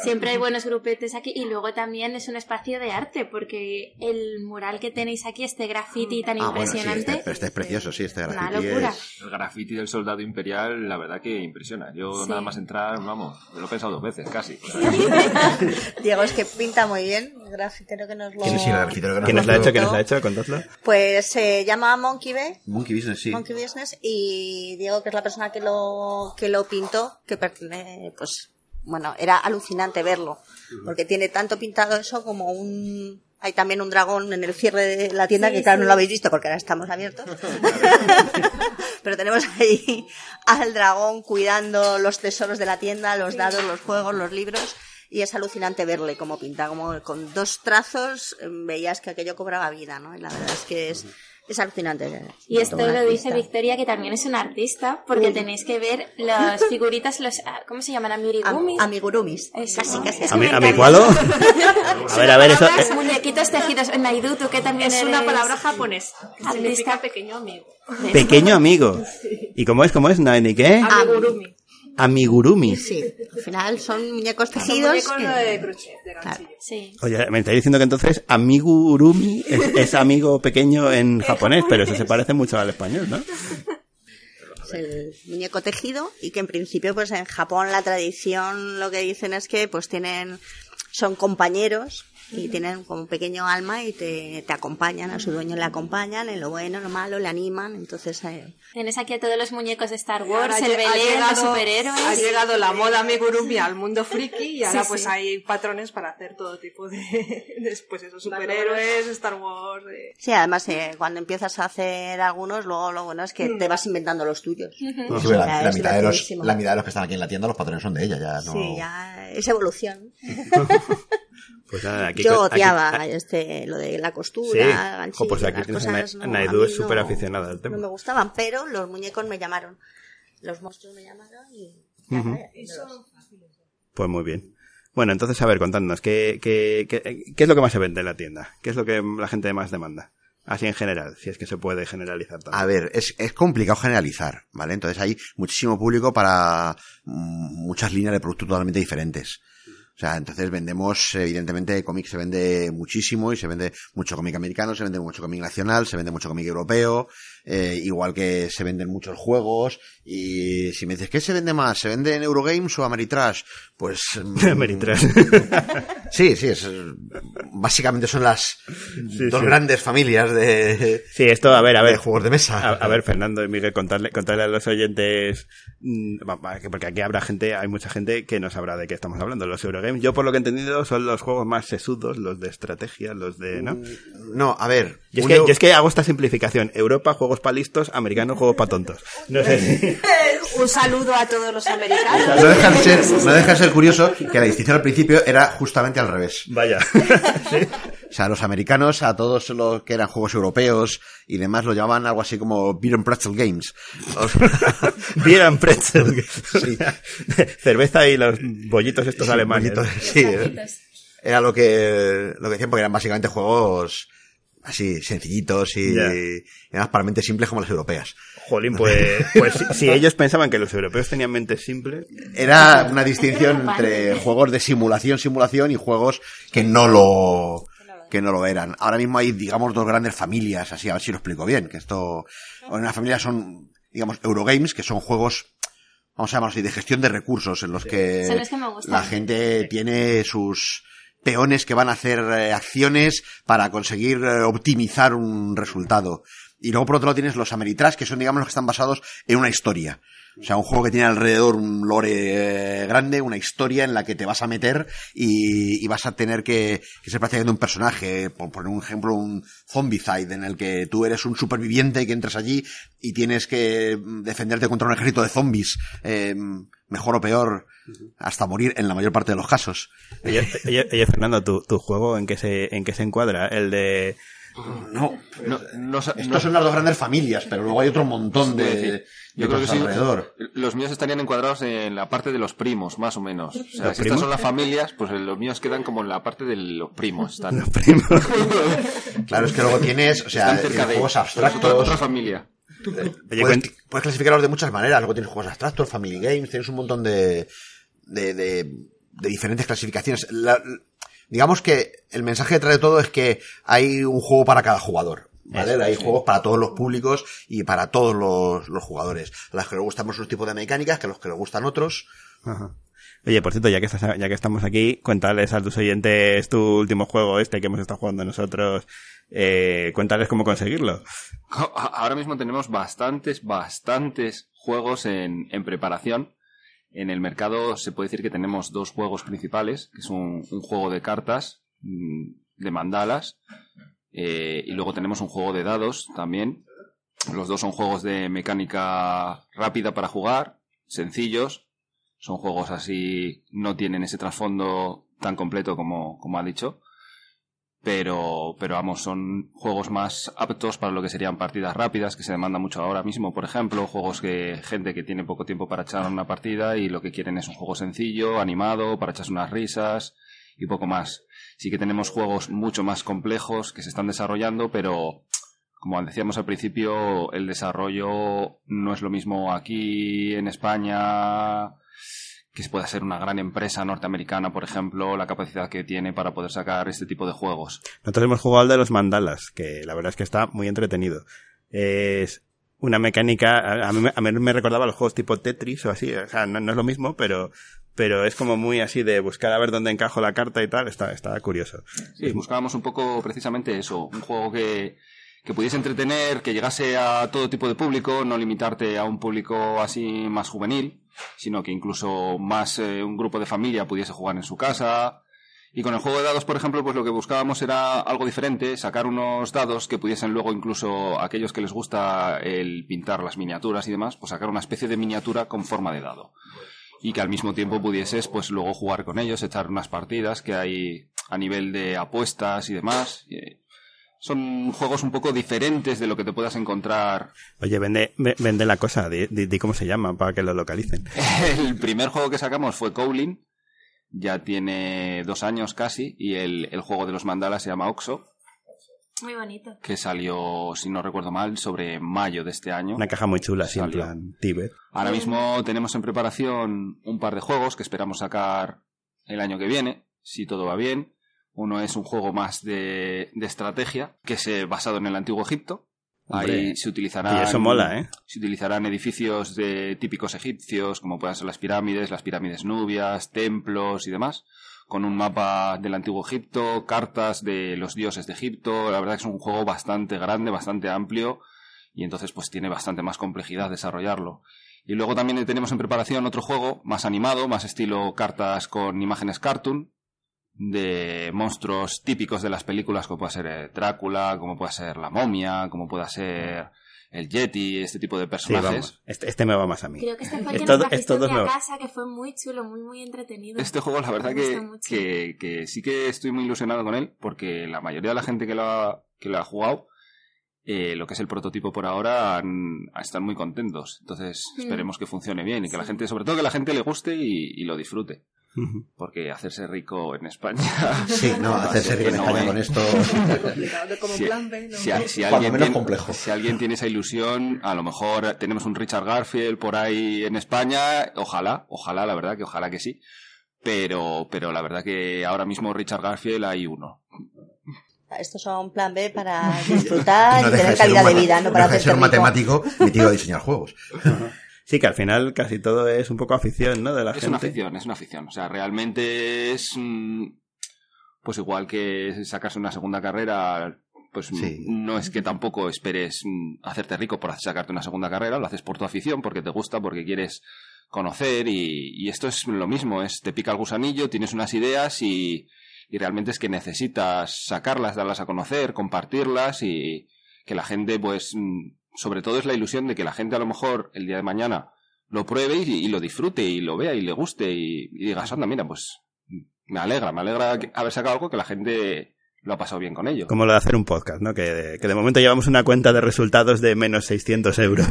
Siempre hay buenos grupetes aquí y luego también es un espacio de arte porque el mural que tenéis aquí, este graffiti tan Ah, bueno, sí, impresionante, este, este es precioso, sí, este una graffiti locura. es... El graffiti del soldado imperial, la verdad que impresiona. Yo Sí. nada más entrar, vamos, me lo he pensado dos veces casi. Diego es que pinta muy bien, el grafitero que nos lo... Sí, sí, el grafitero que nos ¿Quién os la ha lo- hecho? ¿Quién os la ha hecho? Contadlo. Pues se llama Monkey Bee, Monkey Business, sí. Monkey Business, y Diego, que es la persona que lo, que lo pintó, que pertene- pues, bueno, era alucinante verlo, porque tiene tanto pintado eso como un... Hay también un dragón en el cierre de la tienda, Sí, que claro, sí. no lo habéis visto porque ahora estamos abiertos. Pero tenemos ahí al dragón cuidando los tesoros de la tienda, los dados, los juegos, los libros. Y es alucinante verle cómo pinta, como con dos trazos eh, veías que aquello cobraba vida, ¿no? Y la verdad es que es, es alucinante. Y esto lo dice. Victoria, que también es una artista, porque tenéis que ver las figuritas, los, ah, ¿cómo se llaman? Am- Amigurumis. amigurumis. Eso. Casi, casi. Eso ¿A mi, me a ver, a ver, eso... Palabras, eh, muñequitos tejidos. Naidu, tú que también Es una eres palabra japonesa que artista. significa pequeño amigo. pequeño amigo. ¿Y cómo es? ¿Cómo es? ¿No, ¿Ni qué? Amigurumi. Amigurumi. Sí, al final son muñecos Son tejidos. muñecos que- de crochet, de ganchillo. Sí. Oye, me estáis diciendo que entonces amigurumi es, es amigo pequeño en japonés, pero eso se parece mucho al español, ¿no? es el muñeco tejido y que en principio pues en Japón la tradición lo que dicen es que pues tienen son compañeros Y tienen como un pequeño alma y te, te acompañan, a su dueño le acompañan en lo bueno, en lo malo, le animan. Entonces, eh, Tienes aquí a todos los muñecos de Star Wars, ha el ha Belén, llegado- los superhéroes. Ha llegado la moda amigurumi al mundo friki y ahora Sí, pues sí. hay patrones para hacer todo tipo de, de, pues eso, superhéroes, Star Wars. eh. sí, además, eh, cuando empiezas a hacer algunos, luego lo bueno es que te vas inventando los tuyos. Sí, la, mitad de los, la mitad de los que están aquí en la tienda, los patrones son de ella, ya no. Sí, ya es evolución. Pues nada, aquí Yo aquí- odiaba este, lo de la costura, Sí. pues aquí las tienes a cosas, Na- no, Naidu es súper no- aficionada al tema. No me gustaban, pero los muñecos me llamaron. Los monstruos me llamaron y... Ujú. Pues muy bien. Bueno, entonces, a ver, contadnos, ¿qué, qué, qué, qué es lo que más se vende en la tienda? ¿Qué es lo que la gente más demanda? Así en general, si es que se puede generalizar también. A ver, es, es complicado generalizar, ¿vale? Entonces hay muchísimo público para mm, muchas líneas de productos totalmente diferentes. O sea, entonces vendemos, evidentemente, cómic se vende muchísimo y se vende mucho cómic americano, se vende mucho cómic nacional, se vende mucho cómic europeo, eh, igual que se venden muchos juegos. Y si me dices, ¿qué se vende más? ¿Se vende en Eurogames o Ameritrash? Pues... mm, Ameritrash. sí, sí, es, básicamente son las dos sí. grandes familias de, Sí, esto, a ver, a de ver. juegos de mesa. A, a ver, Fernando y Miguel, contarle, contarle a los oyentes, mm, porque aquí habrá gente, hay mucha gente que no sabrá de qué estamos hablando. Los Eurogames, yo por lo que he entendido, son los juegos más sesudos, los de estrategia, los de, ¿no? No, a ver. Yo es, que, eu- yo es que hago esta simplificación. Europa, juegos para listos, americanos, juegos para tontos. No sé. Un saludo a todos los americanos. No deja, de ser, no deja de ser curioso que la distinción al principio era justamente al revés. Vaya. O sea, los americanos a todos los que eran juegos europeos y demás lo llamaban algo así como Beer and Pretzel Games. Beer and pretzel. Sí. Cerveza y los bollitos estos sí, alemanes. bonito, sí, era lo que, lo que decían porque eran básicamente juegos así sencillitos y, y además para mentes simples como las europeas. Jolín, pues, pues si, si ellos pensaban que los europeos tenían mentes simples, Era una distinción entre juegos de simulación, simulación y juegos que no lo que no lo eran. Ahora mismo hay, digamos, dos grandes familias, así, a ver si lo explico bien, que esto, una familia son, digamos, Eurogames, que son juegos, vamos a llamarlos así, de gestión de recursos, en los que, Son los que me gustan. la gente tiene sus peones que van a hacer eh, acciones para conseguir eh, optimizar un resultado. Y luego por otro lado tienes los Ameritrash, que son digamos los que están basados en una historia. O sea, un juego que tiene alrededor un lore eh, grande, una historia en la que te vas a meter y, y vas a tener que, que ser prácticamente un personaje. Por poner un ejemplo, un Zombicide, en el que tú eres un superviviente que entras allí y tienes que mm, defenderte contra un ejército de zombies, eh, mejor o peor, hasta morir en la mayor parte de los casos. Oye, oye, oye, Fernando, ¿tu, tu juego en qué se, en qué se encuadra? El de... No, No, estos no- son las dos grandes familias, pero luego hay otro montón de, decir, de yo creo que sí. alrededor. Los míos estarían encuadrados en la parte de los primos, más o menos. O sea, ¿Los si primos? estas son las familias, pues los míos quedan como en la parte de los primos. Están, Los primos. Claro, es que luego tienes, o sea, tienes de juegos otra, abstractos. otra familia. Puedes, puedes clasificarlos de muchas maneras. Luego tienes juegos abstractos, family games, tienes un montón de, de, de, de diferentes clasificaciones. La- digamos que el mensaje detrás de todo es que hay un juego para cada jugador. ¿Vale? Eso, hay sí. juegos para todos los públicos y para todos los, los jugadores. A los que les gustan unos tipos de mecánicas, que a los que les gustan otros. Ajá. Oye, por cierto, ya que, estás, ya que estamos aquí, cuéntales a tus oyentes tu último juego este que hemos estado jugando nosotros. Eh, cuéntales cómo conseguirlo. Ahora mismo tenemos bastantes, bastantes juegos en, preparación. En el mercado se puede decir que tenemos dos juegos principales, que es un, un juego de cartas, mm, de mandalas, eh, y luego tenemos un juego de dados también. Los dos son juegos de mecánica rápida para jugar, sencillos. Son juegos así, no tienen ese trasfondo tan completo como, como ha dicho pero, pero vamos, son juegos más aptos para lo que serían partidas rápidas, que se demanda mucho ahora mismo, por ejemplo, juegos que gente que tiene poco tiempo para echar una partida y lo que quieren es un juego sencillo, animado, para echarse unas risas y poco más. Sí que tenemos juegos mucho más complejos que se están desarrollando, pero como decíamos al principio, el desarrollo no es lo mismo aquí en España que pueda ser una gran empresa norteamericana, por ejemplo, la capacidad que tiene para poder sacar este tipo de juegos. Nosotros hemos jugado al de los mandalas, que la verdad es que está muy entretenido. Es una mecánica, a mí, me- a mí me recordaba los juegos tipo Tetris o así, o sea, no, no es lo mismo, pero, pero es como muy así de buscar a ver dónde encajo la carta y tal, está, está curioso. Sí, buscábamos un poco precisamente eso, un juego que, que pudiese entretener, que llegase a todo tipo de público, no limitarte a un público así más juvenil, sino que incluso más eh, un grupo de familia pudiese jugar en su casa. Y con el juego de dados, por ejemplo, pues lo que buscábamos era algo diferente, sacar unos dados que pudiesen luego incluso aquellos que les gusta el pintar las miniaturas y demás, pues sacar una especie de miniatura con forma de dado. Y que al mismo tiempo pudieses pues luego jugar con ellos, echar unas partidas que hay a nivel de apuestas y demás. Y, son juegos un poco diferentes de lo que te puedas encontrar. Oye, vende, ve- vende la cosa, di, di- di cómo se llama para que lo localicen. El primer juego que sacamos fue Cowling, ya tiene dos años casi, y el, el juego de los mandalas se llama Oxo, Muy bonito. que salió, si no recuerdo mal, sobre mayo de este año. Una caja muy chula, así en Salió. plan Tíbet. Ahora mismo tenemos en preparación un par de juegos que esperamos sacar el año que viene, si todo va bien. Uno es un juego más de, de estrategia, que es eh, basado en el antiguo Egipto. Hombre, Ahí se utilizarán, y eso mola, ¿eh? se utilizarán edificios de típicos egipcios, como puedan ser las pirámides, las pirámides nubias, templos y demás, con un mapa del antiguo Egipto, cartas de los dioses de Egipto. La verdad que es un juego bastante grande, bastante amplio, y entonces pues tiene bastante más complejidad desarrollarlo. Y luego también tenemos en preparación otro juego más animado, más estilo cartas con imágenes cartoon, de monstruos típicos de las películas, como puede ser eh, Drácula, como puede ser la momia, como pueda ser el Yeti, este tipo de Sí, personajes. vamos. Este, este me va más a mí. Creo que este fue el que nos a casa, que fue muy chulo, muy, muy entretenido. Este juego, la verdad que, que, que sí que estoy muy ilusionado con él, porque la mayoría de la gente que lo ha, que lo ha jugado, eh, lo que es el prototipo por ahora, han- están muy contentos. Entonces, Mm. esperemos que funcione bien y que la gente, sobre todo que la gente le guste y, y lo disfrute. Porque hacerse rico en España. Sí, no, hacerse rico en no, España con esto. Si- alguien menos tiene, complejo. si alguien tiene esa ilusión, a lo mejor tenemos un Richard Garfield por ahí en España, ojalá, ojalá, la verdad que ojalá que sí. Pero, pero la verdad que ahora mismo Richard Garfield hay uno. Estos son plan B para disfrutar No y tener de calidad de vida, no no para deja de ser un rico. matemático metido a diseñar juegos. Sí, que al final casi todo es un poco afición, ¿no? De la Es gente. una afición, es una afición. O sea, realmente es, mm, pues igual que sacarse una segunda carrera, pues Sí. no es que tampoco esperes mm, hacerte rico por sacarte una segunda carrera, lo haces por tu afición, porque te gusta, porque quieres conocer y, y esto es lo mismo, es te pica el gusanillo, tienes unas ideas y, y realmente es que necesitas sacarlas, darlas a conocer, compartirlas y que la gente, pues, mm, sobre todo es la ilusión de que la gente a lo mejor el día de mañana lo pruebe y, lo disfrute y lo vea y le guste y, y digas, anda, mira, pues me alegra, me alegra haber sacado algo que la gente lo ha pasado bien con ello. Como lo de hacer un podcast, ¿no? Que, que de momento llevamos una cuenta de resultados de menos 600 euros.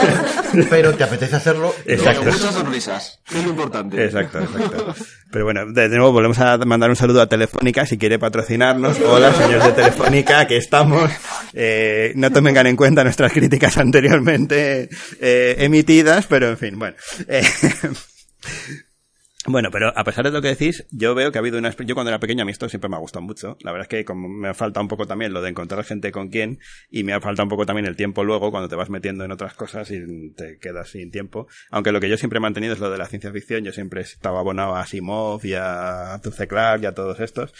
Pero te apetece hacerlo. Exacto. Pero muchas sonrisas, es lo importante. Exacto, exacto. Pero bueno, de de nuevo volvemos a mandar un saludo a Telefónica si quiere patrocinarnos. Hola, señores de Telefónica, que estamos. Eh, no tomen en cuenta nuestras críticas anteriormente eh, emitidas, pero en fin, bueno. Eh, Bueno, pero a pesar de lo que decís, yo veo que ha habido una... Yo cuando era pequeño a mí esto siempre me ha gustado mucho. La verdad es que como me falta un poco también lo de encontrar gente con quien y me ha faltado un poco también el tiempo luego cuando te vas metiendo en otras cosas y te quedas sin tiempo. Aunque lo que yo siempre he mantenido es lo de la ciencia ficción. Yo siempre estaba abonado a Asimov y a Arthur C. Clarke y a todos estos.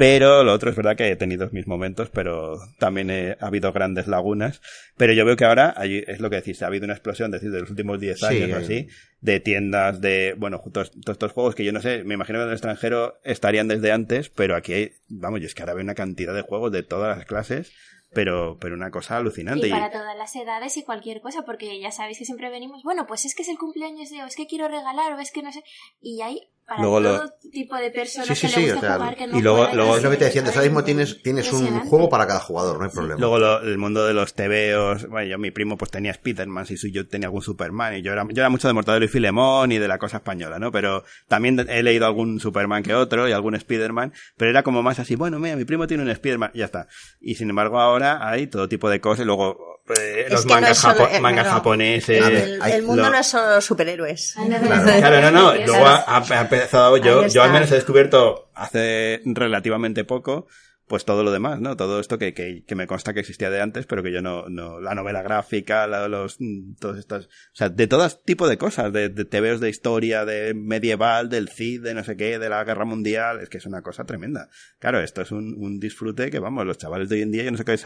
Pero lo otro es verdad que he tenido mis momentos, pero también he- ha habido grandes lagunas. Pero yo veo que ahora hay- es lo que decís, ha habido una explosión, decir, de los últimos 10 Sí, años o así, de tiendas, de, bueno, todos, todos estos juegos que yo no sé, me imagino que en el extranjero estarían desde antes, pero aquí hay, vamos, yo es que ahora veo una cantidad de juegos de todas las clases, pero, pero una cosa alucinante. Y Y- para todas las edades y cualquier cosa, porque ya sabéis que siempre venimos, bueno, pues es que es el cumpleaños de, o es que quiero regalar, o es que no sé. Y hay para Luego lo- todo tipo de personas Sí, sí, que sí, le o sea, jugar, que no y luego- luego- Es lo que te decía antes, ahora mismo tienes, tienes un juego para cada jugador, no hay problema. Luego lo- el mundo de los tebeos, bueno, yo mi primo pues tenía Spiderman, y yo tenía algún Superman, y yo era, yo era mucho de Mortadelo y Filemón y de la cosa española, ¿no? Pero también he leído algún Superman que otro y algún Spiderman, pero era como más así, bueno, mira, mi primo tiene un Spiderman, y ya está. Y sin embargo ahora hay todo tipo de cosas, y luego eh, Es los no mangas, solo- japo- eh, mangas no. japoneses. El, el mundo lo- no es solo superhéroes. No, Claro. Claro, no, no. Luego ha, ha empezado, yo, yo al menos he descubierto hace relativamente poco, pues todo lo demás, ¿no? Todo esto que, que, que me consta que existía de antes, pero que yo no, no la novela gráfica, la, los, mm, todos estos, o sea, de todo tipo de cosas, de, de TVOs de historia, de medieval, del CID, de no sé qué, de la guerra mundial, es que es una cosa tremenda. Claro, esto es un, un disfrute que, vamos, los chavales de hoy en día, yo no sé qué,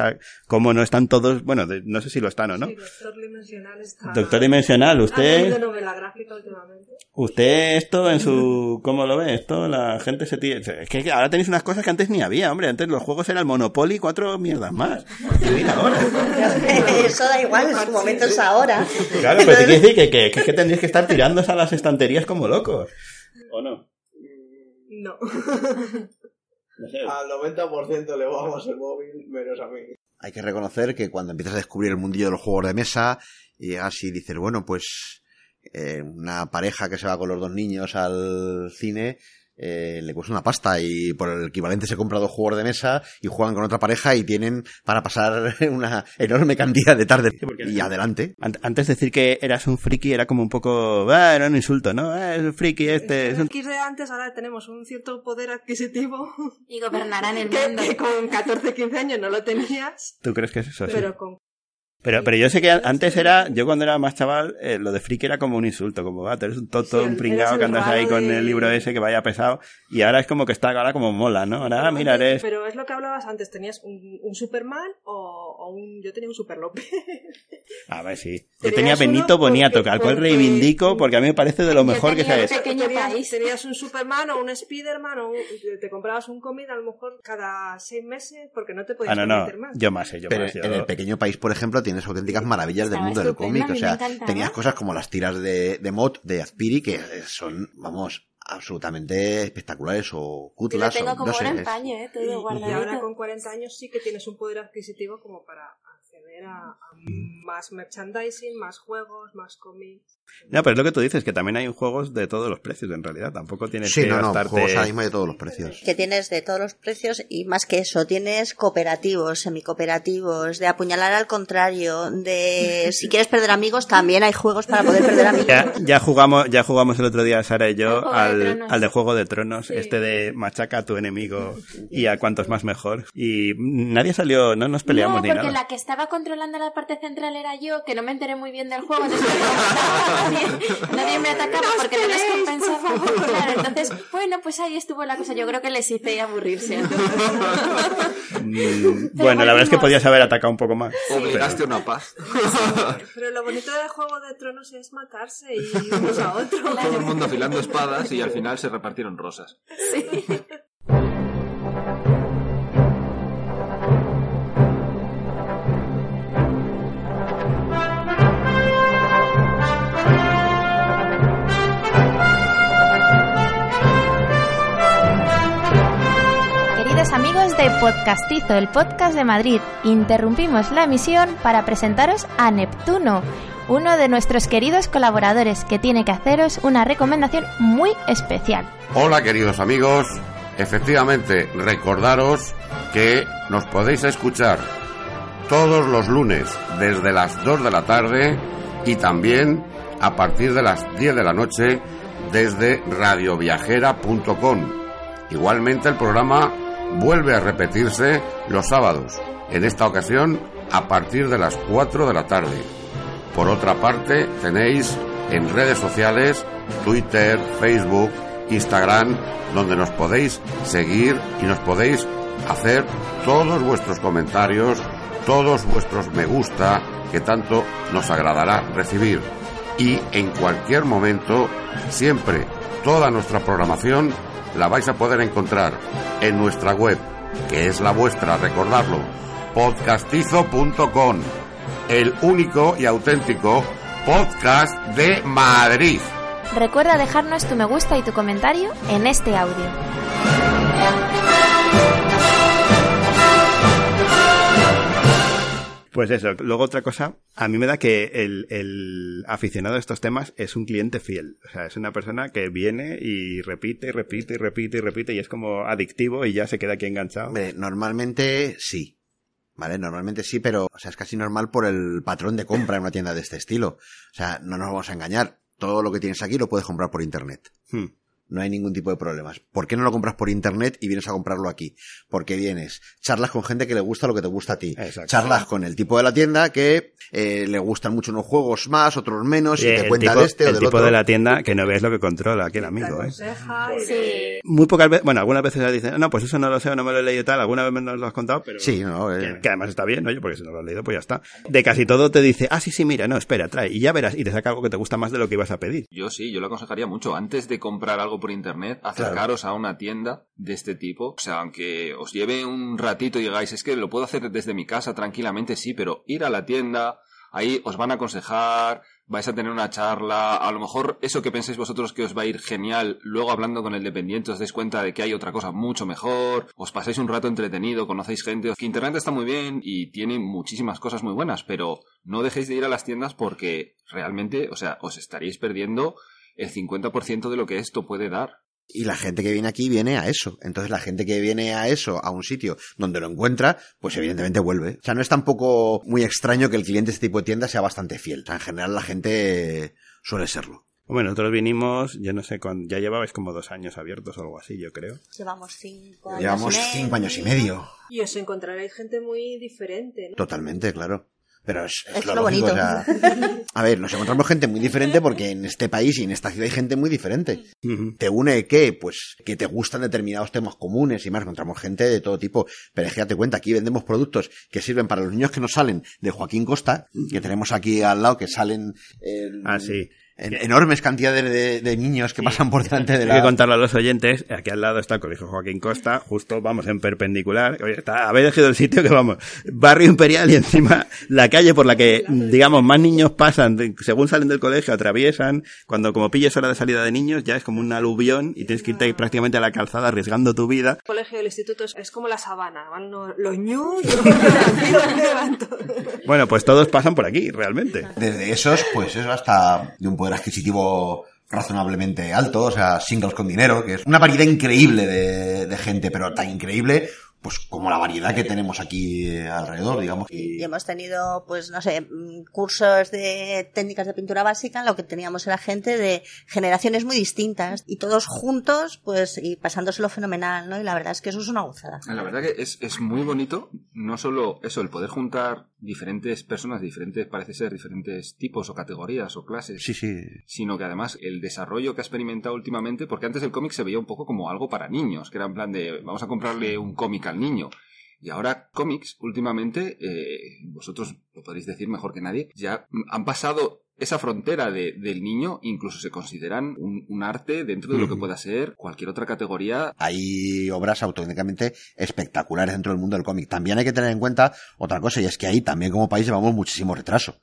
cómo no están todos, bueno, de- no sé si lo están o no. Sí, Doctor Dimensional está... Doctor Dimensional, usted, novela gráfica últimamente. usted esto en su, ¿cómo lo ve? Esto la gente se tira, es que ahora tenéis unas cosas que antes ni había, hombre, antes los juegos eran Monopoly y cuatro mierdas más. Y mira ahora. Eso da igual, en su momento es ahora. Claro, pero te quiero decir que, que, que es que estar tirándose a las estanterías como locos. ¿O no? No. No sé. Al 90% le vamos el móvil, menos a mí. Hay que reconocer que cuando empiezas a descubrir el mundillo de los juegos de mesa y llegas y dices, bueno, pues eh, una pareja que se va con los dos niños al cine eh, le cuesta una pasta y por el equivalente se compra dos juegos de mesa y juegan con otra pareja y tienen para pasar una enorme cantidad de tarde Sí, y adelante. Ant- Antes decir que eras un friki era como un poco... Ah, era un insulto, ¿no? Ah, es un friki este... Es un... de antes ahora tenemos un cierto poder adquisitivo Y gobernarán el mundo. que con 14, 15 años no lo tenías, ¿Tú crees que es eso? Sí. pero con... Pero, pero yo sé que antes era, yo cuando era más chaval, eh, lo de friki era como un insulto, como, ah, tú eres un tonto, Sí, un pringado que andas ahí con el libro ese que vaya pesado, y ahora es como que está ahora como mola, ¿no? Ahora, ah, mira, antes- eres... Pero es lo que hablabas antes, tenías un, un Superman o, o un... Yo tenía un Super López. A ver, sí. Yo tenía Benito Boniato, al cual reivindico porque a mí me parece de lo mejor que se ha tenía hecho. pequeño tenías, país. tenías un Superman o un Spiderman o un- te comprabas un cómic a lo mejor cada seis meses porque no te podías Ah, no, no, más. yo más, eh, yo Pero más. yo- en el pequeño país, por ejemplo, tienes auténticas maravillas del Estaba mundo del cómic. O sea, tenías cosas como las tiras de, de Mott, de Azpiri, que son, vamos, absolutamente espectaculares o Yo cutlas. tengo o, como no sé, en paño, ¿eh? Y, Todo y ahora con 40 años sí que tienes un poder adquisitivo como para acceder a, a más merchandising, más juegos, más cómics. No, pero es lo que tú dices, que también hay juegos de todos los precios, en realidad. Tampoco tienes Sí, que no, juegos ahora mismo hay de todos los precios. Que tienes de todos los precios y más que eso, tienes cooperativos, semicooperativos, de apuñalar al contrario, de si quieres perder amigos, también hay juegos para poder perder amigos. Ya, ya jugamos ya jugamos el otro día Sara y Al yo Juego de al, al de Juego de Tronos, este de machaca a tu enemigo y a cuantos más mejor. Y nadie salió, no nos peleamos no, ni porque nada. la que estaba controlando la parte central era yo, que no me enteré muy bien del juego, entonces nadie, nadie me atacaba porque no les compensaba. Claro, entonces, bueno, pues ahí estuvo la cosa. Yo creo que les hice aburrirse. Mm, bueno, la verdad es que podías haber atacado un poco más. Obligaste a una paz. Pero lo bonito del juego de tronos es matarse y unos a otros. Todo el mundo afilando espadas y al final se repartieron rosas. Queridos amigos de Podcastizo, el podcast de Madrid, interrumpimos la emisión para presentaros a Neptuno, uno de nuestros queridos colaboradores que tiene que haceros una recomendación muy especial. Hola queridos amigos, efectivamente recordaros que nos podéis escuchar todos los lunes desde las 2 de la tarde y también a partir de las 10 de la noche desde radioviajera.com. Igualmente el programa vuelve a repetirse los sábados, en esta ocasión a partir de las 4 de la tarde. Por otra parte, tenéis en redes sociales, Twitter, Facebook, Instagram, donde nos podéis seguir y nos podéis hacer todos vuestros comentarios, todos vuestros me gusta, que tanto nos agradará recibir. Y en cualquier momento, siempre, toda nuestra programación la vais a poder encontrar en nuestra web, que es la vuestra, recordarlo, podcastizo.com el único y auténtico podcast de Madrid. Recuerda dejarnos tu me gusta y tu comentario en este audio. Pues eso, luego otra cosa, a mí me da que el, el aficionado a estos temas es un cliente fiel. O sea, es una persona que viene y repite y repite y repite y repite y es como adictivo y ya se queda aquí enganchado. Hombre, normalmente sí. ¿Vale? Normalmente sí, pero o sea, es casi normal por el patrón de compra en una tienda de este estilo. O sea, no nos vamos a engañar. Todo lo que tienes aquí lo puedes comprar por internet. Hmm. No hay ningún tipo de problemas. ¿Por qué no lo compras por internet y vienes a comprarlo aquí? Porque vienes, charlas con gente que le gusta lo que te gusta a ti. Exacto. Charlas con el tipo de la tienda que eh, le gustan mucho unos juegos más, otros menos, y te el cuenta tipo, de este o el del tipo otro. de la tienda que no ves lo que controla aquí el amigo, ¿eh? Sí. Muy pocas veces, bueno, algunas veces dicen, no, pues eso no lo sé, o no me lo he leído tal, alguna vez me lo has contado, pero... Sí, no, eh, Que, que además está bien, oye, porque si no lo has leído, pues ya está. De casi todo te dice, ah, sí, sí, mira, no, espera, trae, y ya verás, y te saca algo que te gusta más de lo que ibas a pedir. Yo sí, yo lo aconsejaría mucho. Antes de comprar algo por internet, acercaros a una tienda de este tipo. O sea, aunque os lleve un ratito y digáis, es que lo puedo hacer desde mi casa tranquilamente, sí, pero ir a la tienda, ahí os van a aconsejar, vais a tener una charla, a lo mejor eso que pensáis vosotros que os va a ir genial, luego hablando con el dependiente os dais cuenta de que hay otra cosa mucho mejor, os pasáis un rato entretenido, conocéis gente, que internet está muy bien y tiene muchísimas cosas muy buenas, pero no dejéis de ir a las tiendas porque realmente, o sea, os estaríais perdiendo el 50% de lo que esto puede dar. Y la gente que viene aquí viene a eso. Entonces la gente que viene a eso, a un sitio donde lo encuentra, pues evidentemente vuelve. O sea, no es tampoco muy extraño que el cliente de este tipo de tienda sea bastante fiel. O sea, en general la gente suele serlo. Bueno, nosotros vinimos, yo no sé, cuándo, ya llevabais como dos años abiertos o algo así, yo creo. Llevamos cinco años. Llevamos y medio. cinco años y medio. Y os encontraréis gente muy diferente, ¿no? Totalmente, claro. Pero es, es Es lo, lo lógico, bonito. o sea, a ver, nos encontramos gente muy diferente porque en este país y en esta ciudad hay gente muy diferente. ¿Te une qué? Pues que te gustan determinados temas comunes y más. Encontramos gente de todo tipo. Pero es que date cuenta, aquí vendemos productos que sirven para los niños que nos salen de Joaquín Costa, que tenemos aquí al lado, que salen en, Ah, sí. En enormes cantidades de, de niños que pasan por delante de Hay la... que contarlo a los oyentes, aquí al lado está el Colegio Joaquín Costa, justo vamos en perpendicular, oye, está, habéis elegido el sitio que vamos, barrio imperial y encima la calle por la que, digamos, más niños pasan, según salen del colegio, atraviesan, cuando como pilles hora de salida de niños, ya es como un aluvión y tienes que irte prácticamente a la calzada arriesgando tu vida. El colegio del instituto es, es como la sabana, van los, los. Bueno, pues todos pasan por aquí, realmente. Desde esos, pues eso hasta de un poder adquisitivo razonablemente alto, o sea, singles con dinero, que es una variedad increíble de, de gente, pero tan increíble, pues como la variedad que tenemos aquí alrededor, digamos. Y hemos tenido, pues, no sé, mm, cursos de técnicas de pintura básica, lo que teníamos era gente de generaciones muy distintas y todos juntos, pues, y pasándoselo fenomenal, ¿no? Y la verdad es que eso es una gozada. La verdad que es, es muy bonito, no solo eso, el poder juntar diferentes personas, diferentes, parece ser, diferentes tipos o categorías o clases, Sí, sí. sino que además el desarrollo que ha experimentado últimamente, porque antes el cómic se veía un poco como algo para niños, que era en plan de vamos a comprarle un cómic al niño. Y ahora cómics, últimamente, eh, vosotros lo podéis decir mejor que nadie, ya han pasado esa frontera de- del niño, incluso se consideran un, un arte dentro de lo que pueda ser cualquier otra categoría. Hay obras auténticamente espectaculares dentro del mundo del cómic. También hay que tener en cuenta otra cosa, y es que ahí también como país llevamos muchísimo retraso.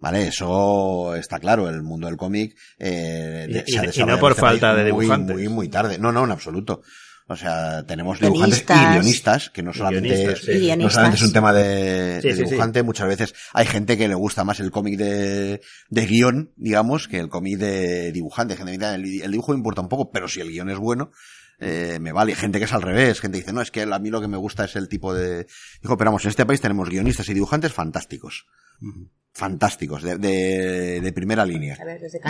¿Vale? Eso está claro, el mundo del cómic eh, Y- se ha y no desarrollado por este falta de muy, dibujantes. Muy, muy tarde. No, no, en absoluto. O sea, tenemos Guionistas. dibujantes y guionistas, que no solamente, es, sí. No solamente es un tema de, Sí, de sí, sí. dibujante, muchas veces hay gente que le gusta más el cómic de, de guion, digamos, que el cómic de dibujante. Generalmente el, el dibujo me importa un poco, pero si el guion es bueno, eh, me vale. Gente que es al revés, gente que dice, no, es que a mí lo que me gusta es el tipo de... Dijo, pero vamos, en este país tenemos guionistas y dibujantes fantásticos. Fantásticos, de, de, de primera línea. A ver, desde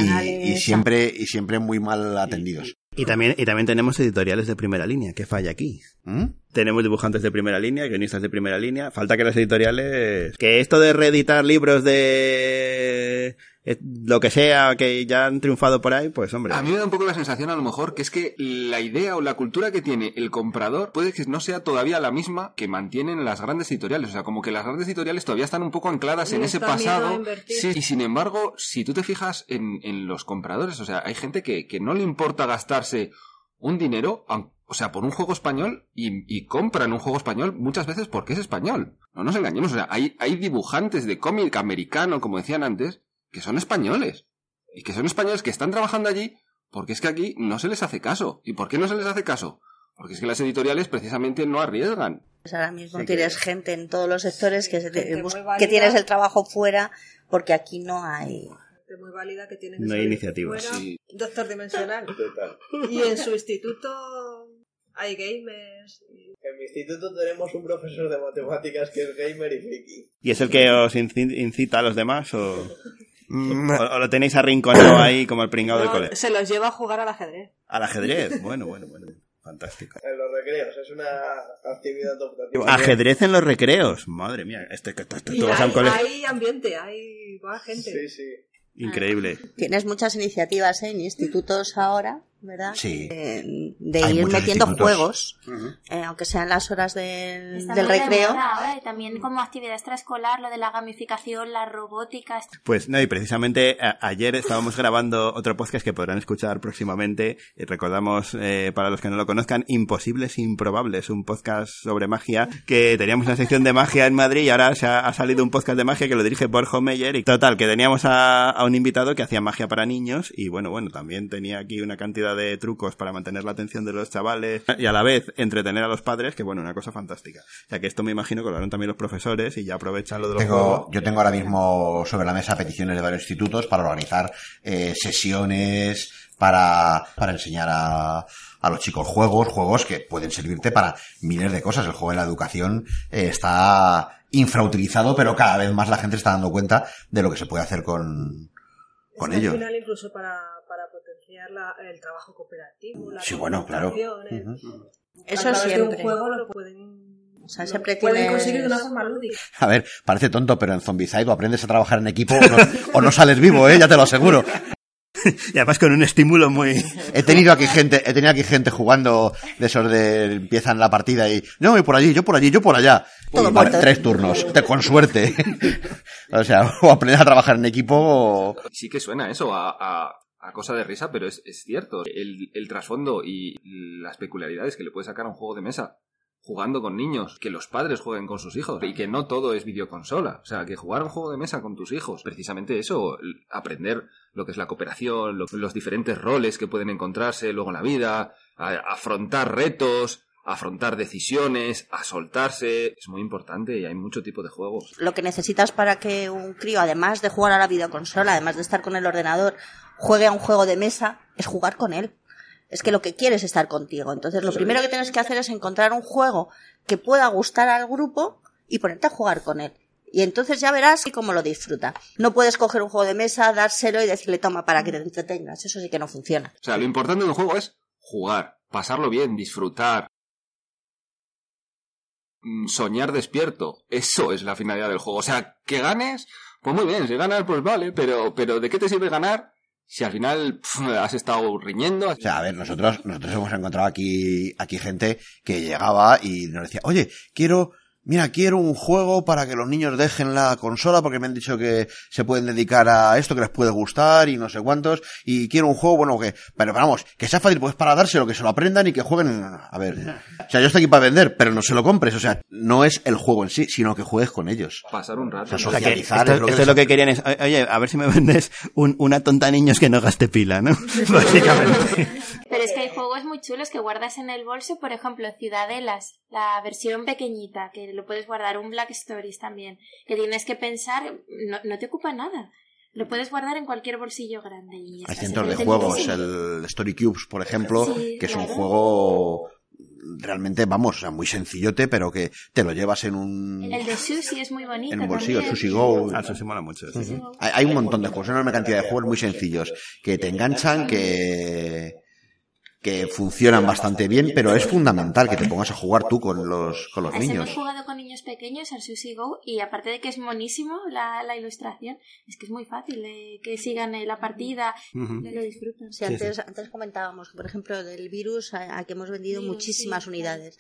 Y, siempre, y siempre muy mal atendidos. Y también, y también tenemos editoriales de primera línea, ¿qué falla aquí? ¿Mm? Tenemos dibujantes de primera línea, guionistas de primera línea. Falta que las editoriales. Que esto de reeditar libros de. Eh, lo que sea, que ya han triunfado por ahí, pues hombre. A mí me da un poco la sensación, a lo mejor, que es que la idea o la cultura que tiene el comprador puede que no sea todavía la misma que mantienen las grandes editoriales. O sea, como que las grandes editoriales todavía están un poco ancladas en ese pasado. Sí, y sin embargo, si tú te fijas en, en los compradores, o sea, hay gente que, que no le importa gastarse un dinero, o sea, por un juego español y, y compran un juego español muchas veces porque es español. No nos engañemos, o sea, hay, hay dibujantes de cómic americano, como decían antes, que son españoles. Y que son españoles que están trabajando allí porque es que aquí no se les hace caso. ¿Y por qué no se les hace caso? Porque es que las editoriales precisamente no arriesgan. Pues ahora mismo Sí, tienes que- gente en todos los sectores que, se te- que tienes el trabajo fuera porque aquí no hay. Gente muy válida que tiene No hay iniciativa, sí. Doctor Dimensional. Total. Y en su instituto hay gamers. y- En mi instituto tenemos un profesor de matemáticas que es gamer y friki. ¿Y es el que os inci- incita a los demás o.? O, o lo tenéis arrinconado ahí como el pringado del No, colegio. se los lleva a jugar al ajedrez. Al ajedrez. Bueno, bueno, bueno. Fantástico. En los recreos, es una actividad optativa. Ajedrez en los recreos. Madre mía, este que un hay, colegio. hay ambiente, hay va gente. Sí, sí. Increíble. Tienes muchas iniciativas ¿eh? en institutos ahora, ¿verdad? Sí. Eh, de Hay ir metiendo institutos. juegos, eh, aunque sean las horas del, del de recreo. moda y también como actividad extraescolar, lo de la gamificación, la robótica. Pues no, y precisamente a- ayer estábamos grabando otro podcast que podrán escuchar próximamente. Recordamos, eh, para los que no lo conozcan, Imposibles e Improbables, un podcast sobre magia, que teníamos una sección de magia en Madrid y ahora se ha, ha salido un podcast de magia que lo dirige Borja Meyer. Y total, que teníamos a, a un invitado que hacía magia para niños y bueno, bueno, también tenía aquí una cantidad de trucos para mantener la atención de los chavales y a la vez entretener a los padres, que bueno, una cosa fantástica. O sea que esto me imagino que lo harán también los profesores y ya aprovechan lo de los Tengo, juegos. yo tengo ahora mismo sobre la mesa peticiones de varios institutos para organizar eh, sesiones para, para enseñar a, a los chicos juegos, juegos que pueden servirte para miles de cosas. El juego en la educación eh, está infrautilizado, pero cada vez más la gente está dando cuenta de lo que se puede hacer con, con Es que ellos. Al final, incluso para, para potenciar la- el trabajo cooperativo, la Sí, bueno, claro. a Eso siempre. un juego lo pueden, O sea, siempre pueden tienes- conseguir de una forma lúdica. A ver, parece tonto, pero en Zombicide o aprendes a trabajar en equipo o no, o no sales vivo, ¿eh? ya te lo aseguro. Y además con un estímulo muy... He tenido aquí gente, he tenido aquí gente jugando de esos de empiezan la partida y no, y por allí, yo por allí, yo por allá. Todo vale, tres turnos, te, con suerte. o sea, o aprender a trabajar en equipo o... Sí que suena eso a, a- a cosa de risa, pero es, es cierto. El, trasfondo y las peculiaridades que le puede sacar a un juego de mesa jugando con niños, que los padres jueguen con sus hijos y que no todo es videoconsola. O sea, que jugar un juego de mesa con tus hijos, precisamente eso, aprender lo que es la cooperación, lo- los diferentes roles que pueden encontrarse luego en la vida, afrontar retos, afrontar decisiones, a soltarse, es muy importante y hay mucho tipo de juegos. Lo que necesitas para que un crío, además de jugar a la videoconsola, además de estar con el ordenador, juegue a un juego de mesa, es jugar con él. Es que lo que quieres es estar contigo. Entonces, lo primero que tienes que hacer es encontrar un juego que pueda gustar al grupo y ponerte a jugar con él. Y entonces ya verás cómo lo disfruta. No puedes coger un juego de mesa, dárselo y decirle toma para que te entretengas. Eso sí que no funciona. O sea, lo importante de un juego es jugar, pasarlo bien, disfrutar, mm, soñar despierto. Eso es la finalidad del juego. O sea, que ganes, pues muy bien, si ganas, pues vale, pero, pero ¿de qué te sirve ganar si al final pf, has estado riñendo? O sea, a ver, nosotros, nosotros hemos encontrado aquí, aquí gente que llegaba y nos decía, oye, quiero, mira, quiero un juego para que los niños dejen la consola porque me han dicho que se pueden dedicar a esto, que les puede gustar y no sé cuántos, y quiero un juego, bueno, que, pero vamos, que sea fácil pues para dárselo, que se lo aprendan y que jueguen, a ver, o sea, yo estoy aquí para vender, pero no se lo compres, o sea, no es el juego en sí, sino que juegues con ellos. Pasar un rato. O sea, O sea, que socializar esto, es lo que esto es lo que querían es, "O- oye, a ver si me vendes un- una tonta niños que no gaste pila, ¿no? Básicamente. Pero es que hay juegos muy chulos que guardas en el bolso, por ejemplo, Ciudadelas, la versión pequeñita, que lo puedes guardar, un Black Stories también, que tienes que pensar, no, no te ocupa nada. Lo puedes guardar en cualquier bolsillo grande. Y Hay cientos de juegos, el Story Cubes, por ejemplo, Sí, que es un juego realmente, vamos, o sea, muy sencillote, pero que te lo llevas en un... El de Sushi es muy bonito. En un bolsillo, también. Sushi Go. Ah, eso sí mola mucho. sí, sí. Hay, hay un montón de juegos, una enorme cantidad de juegos muy sencillos que te enganchan, que que funcionan bastante bien, pero es fundamental que te pongas a jugar tú con los con los niños. Hemos jugado con niños pequeños al Sushi Go y aparte de que es monísimo la, la ilustración, es que es muy fácil eh, que sigan eh, la partida y lo disfrutan. Sí, antes, antes comentábamos, por ejemplo, del virus a, a que hemos vendido Virus, muchísimas sí, unidades.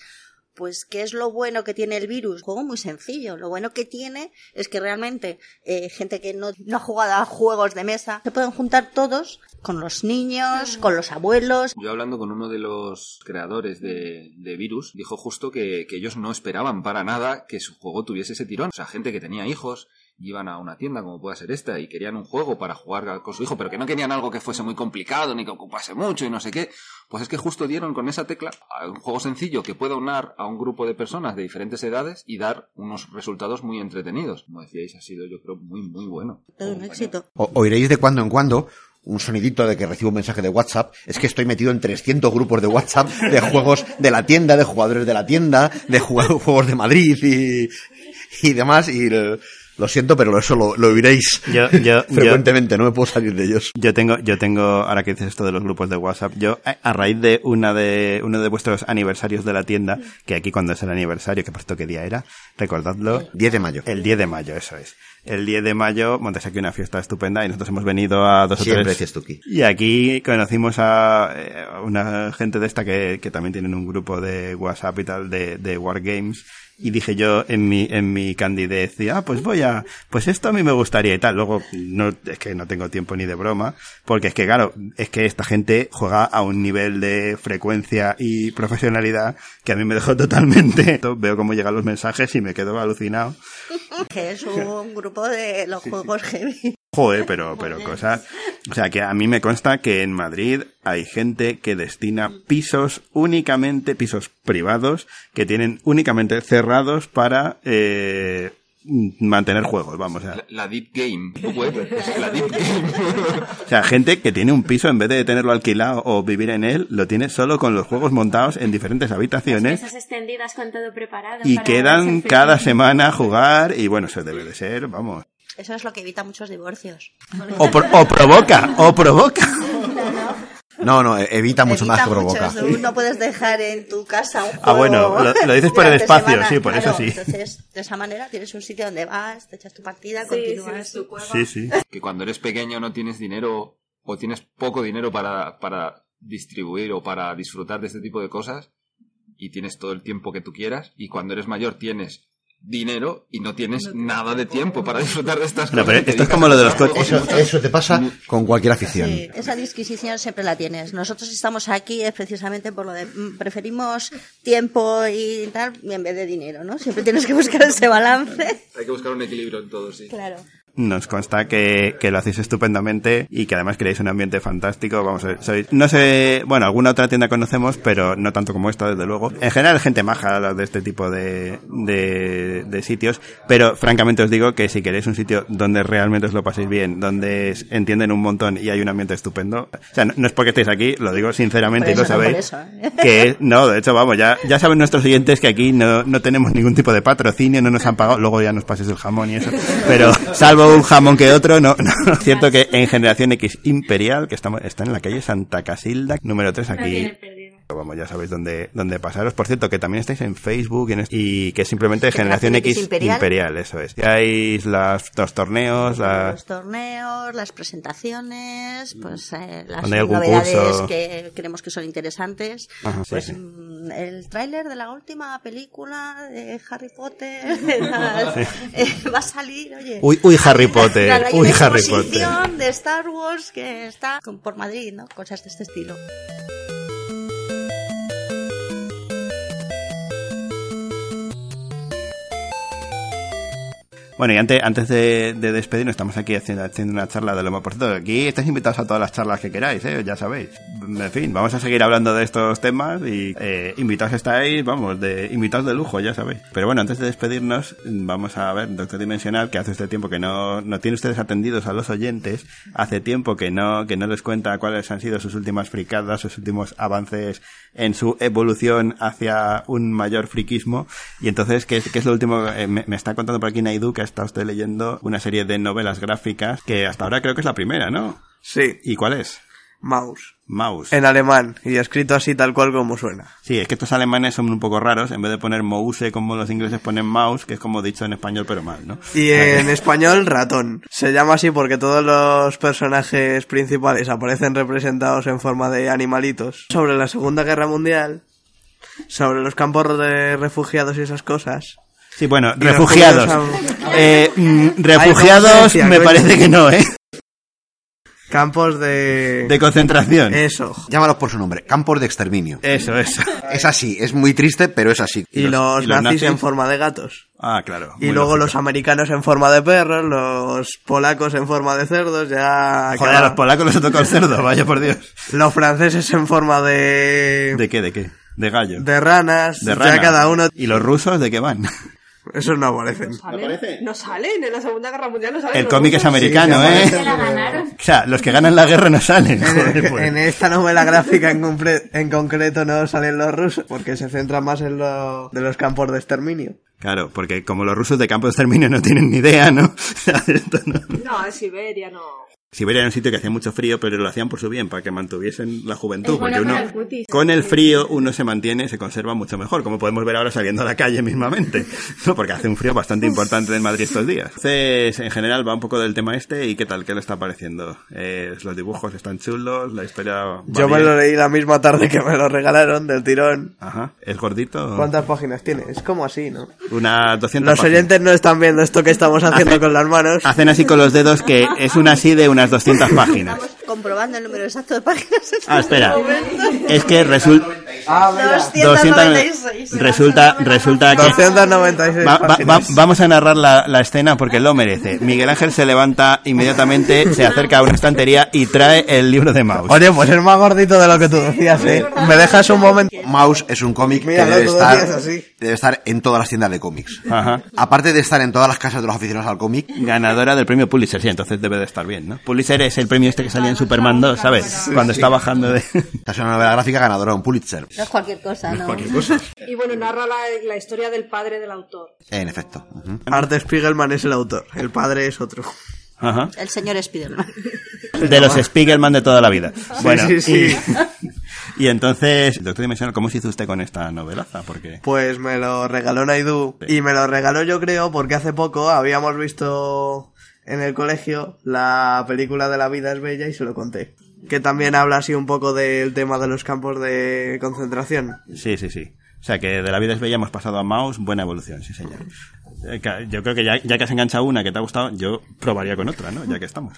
Pues, ¿qué es lo bueno que tiene el virus? Juego muy sencillo. Lo bueno que tiene es que realmente eh, gente que no, no ha jugado a juegos de mesa se pueden juntar todos con los niños, con los abuelos. Yo hablando con uno de los creadores de, de Virus, dijo justo que, que ellos no esperaban para nada que su juego tuviese ese tirón. O sea, gente que tenía hijos, iban a una tienda como pueda ser esta y querían un juego para jugar con su hijo, pero que no querían algo que fuese muy complicado ni que ocupase mucho y no sé qué. Pues es que justo dieron con esa tecla a un juego sencillo que pueda unar a un grupo de personas de diferentes edades y dar unos resultados muy entretenidos. Como decíais, ha sido yo creo muy, muy bueno. Todo un éxito. O- oiréis de cuando en cuando un sonidito de que recibo un mensaje de WhatsApp. Es que estoy metido en 300 grupos de WhatsApp de juegos de la tienda, de jugadores de la tienda, de jue- juegos de Madrid y, y demás. Y el- Lo siento, pero eso lo, lo oiréis Yo, yo, yo, frecuentemente, no me puedo salir de ellos. yo tengo, yo tengo, ahora que dices esto de los grupos de WhatsApp, yo a- a raíz de una de, uno de vuestros aniversarios de la tienda, que aquí cuando es el aniversario, que por cierto qué día era, recordadlo, 10 de mayo. el 10 de mayo, eso es. El 10 de mayo montas aquí una fiesta estupenda y nosotros hemos venido a dos o tres. aquí. Y aquí conocimos a eh, una gente de esta que, que también tienen un grupo de WhatsApp y tal de, de Wargames. Y dije yo en mi, en mi candidez, y, ah, pues voy a, pues esto a mí me gustaría y tal. Luego, no, es que no tengo tiempo ni de broma, porque es que claro, es que esta gente juega a un nivel de frecuencia y profesionalidad que a mí me dejó totalmente. Veo cómo llegan los mensajes y me quedo alucinado. Que es un grupo de los juegos heavy. Joder, pero, pero cosas. O sea, que a mí me consta que en Madrid hay gente que destina pisos únicamente, pisos privados, que tienen únicamente cerrados para eh, mantener juegos, vamos. O sea, La, la Deep Game Web. La Deep Game. o sea, gente que tiene un piso, en vez de tenerlo alquilado o vivir en él, lo tiene solo con los juegos montados en diferentes habitaciones. Mesas extendidas con todo preparado. Y quedan cada semana a jugar y bueno, eso debe de ser, vamos. Eso es lo que evita muchos divorcios. O, pro- o provoca, o provoca. No, no, e- evita mucho Evita más que provoca. no puedes dejar en tu casa un juego. Ah, bueno, lo- lo dices por el espacio, semana. sí, por eso sí. Entonces, de esa manera tienes un sitio donde vas, te echas tu partida, Sí, continúas. sí, tu cueva. Sí, sí. que cuando eres pequeño no tienes dinero o tienes poco dinero para, para distribuir o para disfrutar de este tipo de cosas y tienes todo el tiempo que tú quieras y cuando eres mayor tienes dinero y no tienes nada de tiempo para disfrutar de estas No, cosas. pero esto es como lo de los coches. eso te pasa con cualquier afición. Sí, esa disquisición siempre la tienes. Nosotros estamos aquí es precisamente por lo de mm, preferimos tiempo y tal en vez de dinero, ¿no? Siempre tienes que buscar ese balance. Hay que buscar un equilibrio en todo, sí. Claro. Nos consta que, que lo hacéis estupendamente y que además creáis un ambiente fantástico. Vamos a ver, sois, no sé, bueno, alguna otra tienda conocemos, pero no tanto como esta, desde luego. En general, gente maja de este tipo de, de, de sitios, pero francamente os digo que si queréis un sitio donde realmente os lo paséis bien, donde entienden un montón y hay un ambiente estupendo, o sea, no, no es porque estéis aquí, lo digo sinceramente y lo eso, no sabéis. eso, ¿eh? Que no, de hecho, vamos, ya, ya saben nuestros oyentes que aquí no, no tenemos ningún tipo de patrocinio, no nos han pagado, luego ya nos paséis el jamón y eso. Pero, salvo un jamón que otro, no, no. Es cierto que en Generación X Imperial, que estamos, está en la calle Santa Casilda, número 3 No tiene aquí. Vamos, ya sabéis dónde, dónde pasaros. Por cierto, que también estáis en Facebook y, en- y que simplemente Generación X X Imperial. Imperial, eso es. Ya hay las, los torneos, la- Los torneos, las presentaciones, pues eh, las novedades curso. que creemos que son interesantes. Ajá, pues sí. mm, el tráiler de la última película de Harry Potter eh, va a salir, oye. Uy, uy, Harry Potter, uy, Harry exposición de Star Wars que está por Madrid, ¿no? Cosas de este estilo. Bueno, y antes, antes de, de despedirnos, estamos aquí haciendo, haciendo una charla de lo más. Por aquí estáis invitados a todas las charlas que queráis, ¿eh? ya sabéis. En fin, vamos a seguir hablando de estos temas y eh, invitados estáis, vamos, de invitados de lujo, ya sabéis. Pero bueno, antes de despedirnos, vamos a ver, Doctor Dimensional, que hace este tiempo que no, no tiene ustedes atendidos a los oyentes, hace tiempo que no, que no les cuenta cuáles han sido sus últimas fricadas, sus últimos avances en su evolución hacia un mayor friquismo. Y entonces, ¿qué, es- qué es lo último? Eh, me, me está contando por aquí Naidu que está usted leyendo una serie de novelas gráficas que hasta ahora creo que es la primera, ¿no? Sí, ¿Y cuál es? Mouse. Mouse. En alemán y escrito así tal cual como suena. Sí, es que estos alemanes son un poco raros. En vez de poner mouse como los ingleses ponen mouse, que es como dicho en español pero mal, ¿no? Y en español ratón. Se llama así porque todos los personajes principales aparecen representados en forma de animalitos. Sobre la Segunda Guerra Mundial, sobre los campos de refugiados y esas cosas. Sí, bueno, refugiados. Eh, mm, ¿cómo se refugiados me parece que no, ¿eh? Campos de... De concentración. Eso. Llámalos por su nombre, campos de exterminio. Eso, eso. Es así, es muy triste, pero es así. Y, los, y los nazis, nazis? en forma de gatos. Ah, claro. Y luego lógico. los americanos en forma de perros, los polacos en forma de cerdos, ya... Joder, a los polacos les tocó el cerdo, vaya por Dios. Los franceses en forma de... ¿De qué, de qué? De gallo. de ranas, De ya rana. cada uno... ¿Y los rusos de qué van? Esos no aparecen. No salen, no salen, en la Segunda Guerra Mundial no salen. El cómic es americano, Sí, ¿eh? O sea, los que ganan la guerra no salen. Joder, pues. En esta novela gráfica en, compre- en concreto no salen los rusos porque se centra más en lo de los campos de exterminio. Claro, porque como los rusos de campo de exterminio no tienen ni idea, no- No, en Siberia no. Siberia era un sitio que hacía mucho frío, pero lo hacían por su bien, para que mantuviesen la juventud. Es bueno porque uno, para el cutis. con el frío uno se mantiene, se conserva mucho mejor, como podemos ver ahora saliendo a la calle mismamente, ¿no? porque hace un frío bastante importante en Madrid estos días. Entonces, en general, va un poco del tema este y qué tal, qué le está pareciendo. Eh, los dibujos están chulos, la historia... va Yo me lo leí la misma tarde que me lo regalaron del tirón. Ajá, ¿es gordito? ¿Cuántas páginas tiene? Es como así, ¿no? Unas 200 Los páginas. oyentes no están viendo esto que estamos haciendo con las manos. Hacen así con los dedos que es una así de unas 200 páginas. Comprobando el número exacto de páginas. en Ah, este espera. momento. Es que resulta... Ah, mira. 296. Resulta, resulta que... 296 Va- va- va- páginas. vamos a narrar la, la escena porque lo merece. Miguel Ángel se levanta inmediatamente, se acerca a una estantería y trae el libro de Maus. Oye, pues es más gordito de lo que tú decías, ¿eh? ¿Me dejas un momento? Mouse es un cómic que debe estar, debe estar en todas las tiendas de cómics. Ajá. Aparte de estar en todas las casas de los aficionados al cómic, Ganadora del premio Pulitzer, sí, entonces debe de estar bien, ¿no? Pulitzer es el premio este que salía en Superman 2, ¿sabes? Cuando está bajando de... esta es una novela gráfica ganadora un Pulitzer. No es cualquier cosa, ¿no? Y bueno, narra la, la historia del padre del autor. En efecto. Art Spiegelman es el autor, el padre es otro. Ajá. El señor Spiderman. De los Spiegelman de toda la vida. Bueno, sí, sí. Y, y entonces, doctor Dimensional, ¿cómo se hizo usted con esta novelaza? Porque... Pues me lo regaló Naidu y me lo regaló yo creo porque hace poco habíamos visto en el colegio la película de La vida es bella y se lo conté. Que también habla así un poco del tema de los campos de concentración. Sí, sí, sí. O sea que de la vida es bella hemos pasado a Mouse, buena evolución, sí señor. Eh, Yo creo que ya, ya que has enganchado una que te ha gustado, yo probaría con otra, ¿no? Ya que estamos.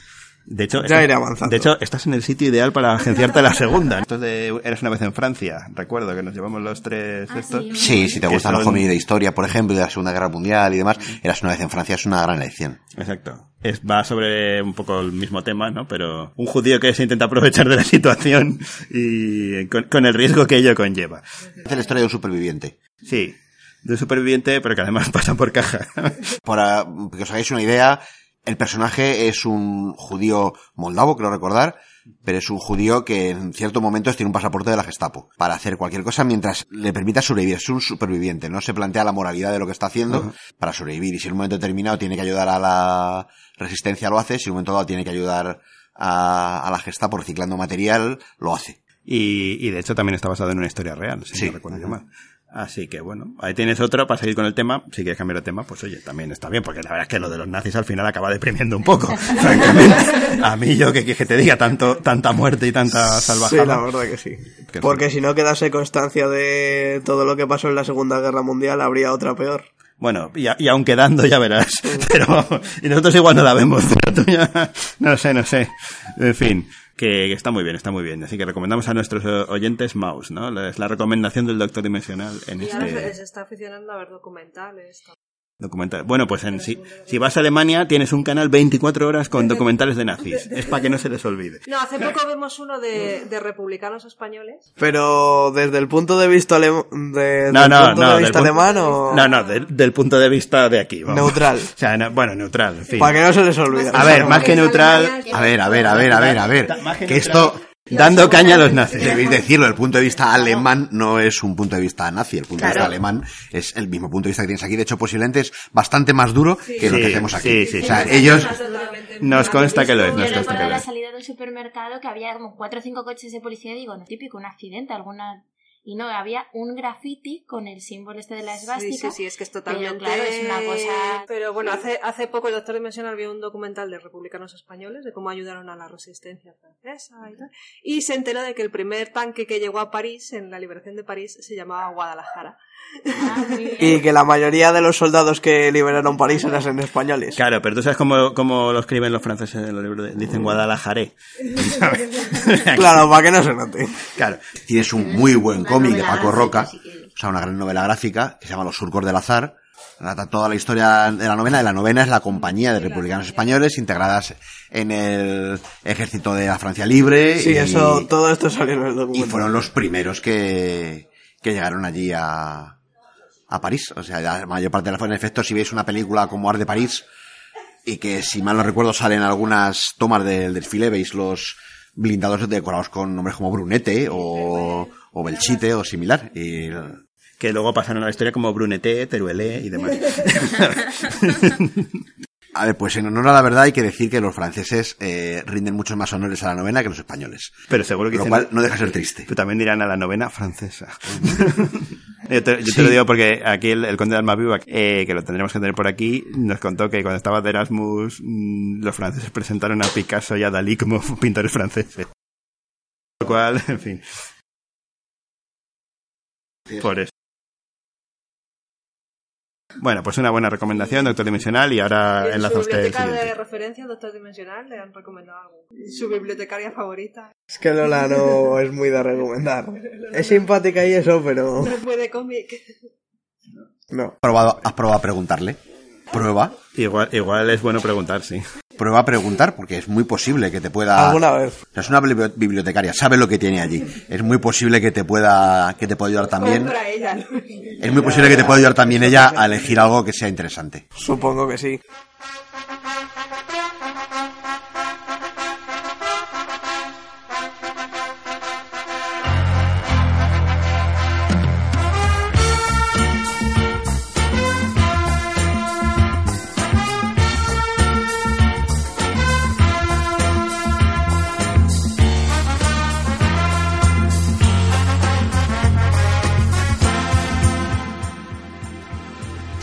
De hecho, Ya estás- iré avanzando. De hecho, estás en el sitio ideal para agenciarte la segunda. Esto de Eres una vez en Francia. Recuerdo que nos llevamos los tres Ah, estos. sí. Sí, si te gustan los son- cómics de historia, por ejemplo, de la Segunda Guerra Mundial y demás, Eras una vez en Francia es una gran elección. Exacto. Es, va sobre un poco el mismo tema, ¿no? Pero un judío que se intenta aprovechar de la situación y con, con el riesgo que ello conlleva. Es la historia de un superviviente. Sí. De un superviviente, pero que además pasa por caja. Para que os hagáis una idea, el personaje es un judío moldavo, creo recordar, pero es un judío que en ciertos momentos tiene un pasaporte de la Gestapo para hacer cualquier cosa mientras le permita sobrevivir. Es un superviviente, no se plantea la moralidad de lo que está haciendo para sobrevivir. Y si en un momento determinado tiene que ayudar a la resistencia, lo hace. Si en un momento dado tiene que ayudar a, a la Gestapo reciclando material, lo hace. Y, y de hecho también está basado en una historia real, si Sí. no recuerdo yo mal. Así que bueno, ahí tienes otro para seguir con el tema. Si quieres cambiar de tema, pues oye, también está bien, porque la verdad es que lo de los nazis al final acaba deprimiendo un poco, francamente. A mí yo que, que te diga tanto, tanta muerte y tanta Sí, salvajada. la verdad que sí. Que Porque si no quedase constancia de todo lo que pasó en la Segunda Guerra Mundial, habría otra peor. Bueno, y, a- y aún quedando ya verás. Pero, y nosotros igual no la vemos, pero tú ya, no sé, no sé. En fin, que está muy bien, está muy bien. Así que recomendamos a nuestros eh, oyentes Mouse, ¿no? Es la recomendación del Doctor Dimensional en Y ahora se, este se está aficionando a ver documentales. Tal. documental. Bueno, pues en, si, si vas a Alemania tienes un canal 24 horas con documentales de nazis. Es para que no se les olvide. No, hace poco vemos uno de, de republicanos españoles. Pero desde el punto de vista, de, No, el no, punto no. de vista alemán o No, no, del, del punto de vista de aquí. vamos. neutral. O sea, no- bueno, neutral, en fin. Para que no se les olvide. A ver, más que neutral, A ver, a ver, a ver, a ver, a ver. Que esto, dando caña a los nazis. Debéis decirlo, el punto de vista alemán no es un punto de vista nazi, el punto de vista alemán es el mismo punto de vista que tienes aquí. De hecho, posiblemente es bastante más duro que lo que hacemos aquí. sí, sí, o sea, sí. ellos, Nos consta que lo es, nos consta que lo la es. salida de un supermercado que había como cuatro o cinco coches de policía y digo, no típico, un accidente, alguna... Y no, había un graffiti con el símbolo este de la Sí, esvástica. sí, sí, es que es pero totalmente... claro, es una cosa... Pero bueno, hace, hace poco el Doctor Dimensional vio un documental de republicanos españoles, de cómo ayudaron a la resistencia francesa y tal. Y se enteró de que el primer tanque que llegó a París, en la liberación de París, se llamaba Guadalajara. Ah. Y que la mayoría de los soldados que liberaron París eran españoles. Claro, pero tú sabes cómo, cómo lo escriben los franceses en los libros. de- Dicen Guadalajaré. Claro, para que no se note. Claro. tienes un muy buen cómic de Paco gráfica, Roca, o sea, una gran novela gráfica que se llama Los surcos del azar. Trata toda la historia de la novena. Y la novena es la compañía de republicanos españoles integradas en el ejército de la Francia Libre. Sí, y, eso, todo esto salió en el y documento. fueron los primeros que, que llegaron allí a, a París. O sea, la mayor parte de la en efecto, si veis una película como Ar de París, y que si mal no recuerdo salen algunas tomas del desfile, veis los blindados decorados con nombres como Brunete o, o Belchite o similar. Y que luego pasaron a la historia como Bruneté, Teruelé y demás. A ver, pues en honor a la verdad hay que decir que los franceses eh, rinden muchos más honores a la novena que los españoles. Pero seguro que Lo dicen- cual no deja de ser triste. Pero también dirán a la novena francesa. yo te, yo te lo digo porque aquí el, el conde de Almaviva, eh, que lo tendremos que tener por aquí, nos contó que cuando estaba de Erasmus, mm, los franceses presentaron a Picasso y a Dalí como pintores franceses. Lo cual, en fin. Por eso. Bueno, pues una buena recomendación, Doctor Dimensional, y ahora ¿En enlaza su usted el biblioteca de referencia, Doctor Dimensional, le han recomendado algo? ¿Su bibliotecaria favorita? Es que Lola no es muy de recomendar. Es simpática y eso, pero No puede cómic. no. ¿Has probado, has probado a preguntarle? Prueba. Igual, igual es bueno preguntar, sí. Prueba a preguntar porque es muy posible que te pueda... Alguna vez. O sea, Es una bibli- bibliotecaria, sabe lo que tiene allí. Es muy posible que te pueda, que te pueda ayudar también. Ella, ¿no? Es muy posible que te pueda ayudar también ella a elegir algo que sea interesante. Supongo que sí.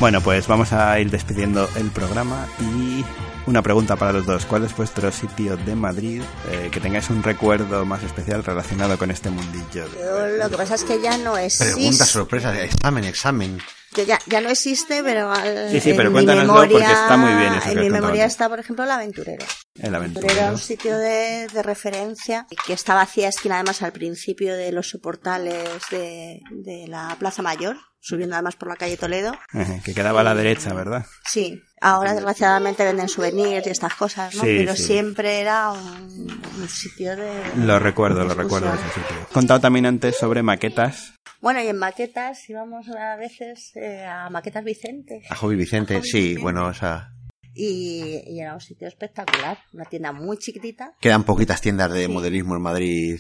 Bueno, pues vamos a ir despidiendo el programa y una pregunta para los dos. ¿Cuál es vuestro sitio de Madrid eh, que tengáis un recuerdo más especial relacionado con este mundillo? de- lo que pasa es que ya no existe. Pregunta, sorpresa, examen, examen. que ya, ya no existe, pero, al- Sí, sí, pero en mi cuéntanoslo memoria, porque está muy bien eso En mi memoria está, por ejemplo, el aventurero. El Era aventurero. un sitio de, de referencia que estaba hacia esquina además al principio de los soportales de, de la Plaza Mayor, subiendo además por la calle Toledo. Ejé, Que quedaba a la derecha, ¿verdad? Sí, ahora desgraciadamente venden souvenirs y estas cosas, ¿no? Sí, Pero sí. siempre era un, un sitio de... Lo recuerdo, lo discusión. recuerdo ese sitio. Contado también antes sobre maquetas. Bueno, y en maquetas íbamos a veces eh, a Maquetas Vicente. A Hobby Vicente, sí, bueno, o sea, Y, y era un sitio espectacular, una tienda muy chiquitita. quedan poquitas tiendas de modelismo en Madrid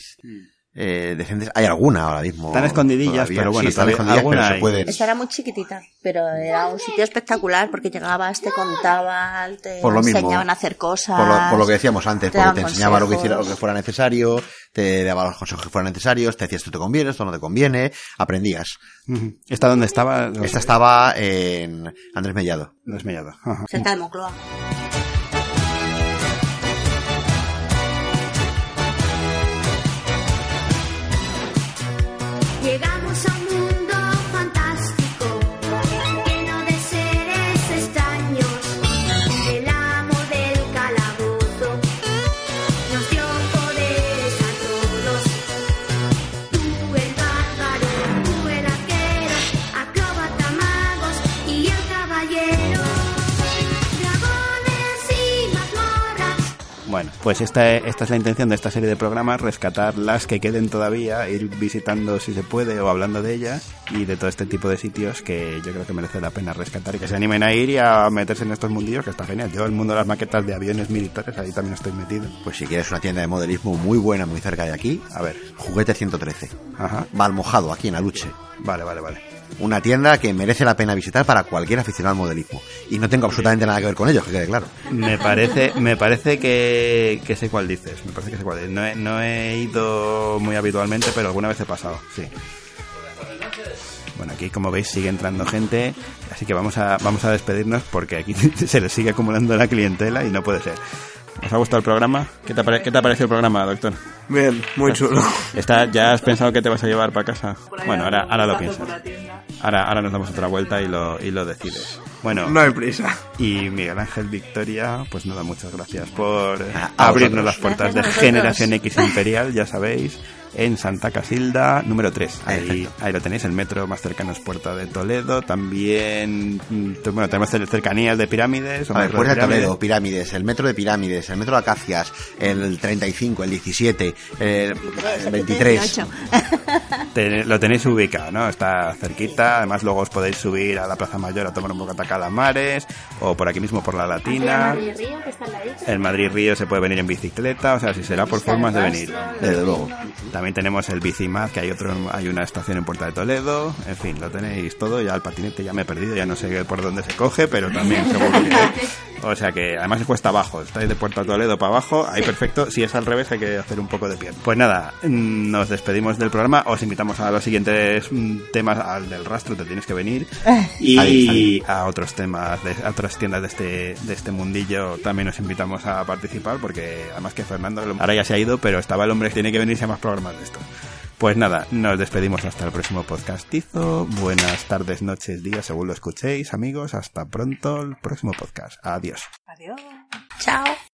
eh, decentes. Hay alguna ahora mismo. Están escondidillas, todavía. pero bueno, Sí, están escondidas, pero alguna se hay. pueden. Esta era muy chiquitita, pero era un sitio espectacular porque llegabas, te contaban, te Por lo mismo. enseñaban a hacer cosas. Por lo, por lo que decíamos antes, te porque te enseñaba lo que, hiciera, lo que fuera necesario, te daba los consejos que fueran necesarios, te decía esto te conviene, esto no te conviene, aprendías. ¿Esta dónde estaba? Esta estaba en Andrés Mellado. Desmellado. Ajá. Cerca de Moncloa. Pues esta, esta es la intención de esta serie de programas, rescatar las que queden todavía, ir visitando si se puede o hablando de ellas y de todo este tipo de sitios que yo creo que merece la pena rescatar y que se animen a ir y a meterse en estos mundillos que está genial. Yo el mundo de las maquetas de aviones militares, ahí también estoy metido. Pues si quieres una tienda de modelismo muy buena, muy cerca de aquí, A ver, Juguete 113. ajá, Valmojado, aquí en Aluche. vale, vale, vale. Una tienda que merece la pena visitar para cualquier aficionado al modelismo. Y no tengo absolutamente nada que ver con ellos, que quede claro. Me parece, me parece que, que sé cuál dices. Me parece que sé cuál dices. No he, no he ido muy habitualmente, pero alguna vez he pasado, sí. Bueno, aquí como veis sigue entrando gente, así que vamos a, vamos a despedirnos porque aquí se le sigue acumulando la clientela y no puede ser. ¿Os ha gustado el programa? ¿Qué te, qué te ha parecido el programa, doctor? Bien, muy chulo. Está, ¿Ya has pensado que te vas a llevar para casa? Bueno, ahora, ahora lo piensas. Ahora, ahora nos damos otra vuelta y lo, y lo decides. Bueno, No hay prisa. y Miguel Ángel Victoria, pues nada, muchas gracias por A- a abrirnos vosotros. las puertas de Gracias. Generación X Imperial, ya sabéis, en Santa Casilda, número 3. Ahí, ahí lo tenéis, el metro más cercano es Puerta de Toledo, también, mm, bueno, tenemos cer- cercanías de pirámides. o A ver, metro Puerta de pirámides. Toledo, pirámides, el metro de pirámides, el metro de Acacias, el 35, el 17, el, el 23. 18. Te- lo tenéis ubicado, ¿no? Está cerquita, además luego os podéis subir a la Plaza Mayor a tomar un bocata calamares, o por aquí mismo por la Latina. Madrid Río, que está. El Madrid Río se puede venir en bicicleta, o sea, si será por formas de venir. Desde luego. También tenemos el Bicimaz, que hay otro, hay una estación en Puerta de Toledo. En fin, lo tenéis todo. Ya el patinete ya me he perdido, ya no sé por dónde se coge, pero también seguro que. O sea que además se cuesta abajo. Estáis de Puerta de Toledo para abajo, ahí perfecto. Si es al revés, hay que hacer un poco de pie. Pues nada, nos despedimos del programa. Os invitamos a los siguientes mm, temas, al del rastro, te tienes que venir. Y a otros temas, de, a otras tiendas de este, de este mundillo también os invitamos a participar, porque además que Fernando ahora ya se ha ido, pero estaba el hombre que tiene que venirse a más programas de esto. Pues nada, nos despedimos hasta el próximo podcastizo. Buenas tardes, noches, días, según lo escuchéis, amigos. Hasta pronto, el próximo podcast. Adiós. Adiós. Chao.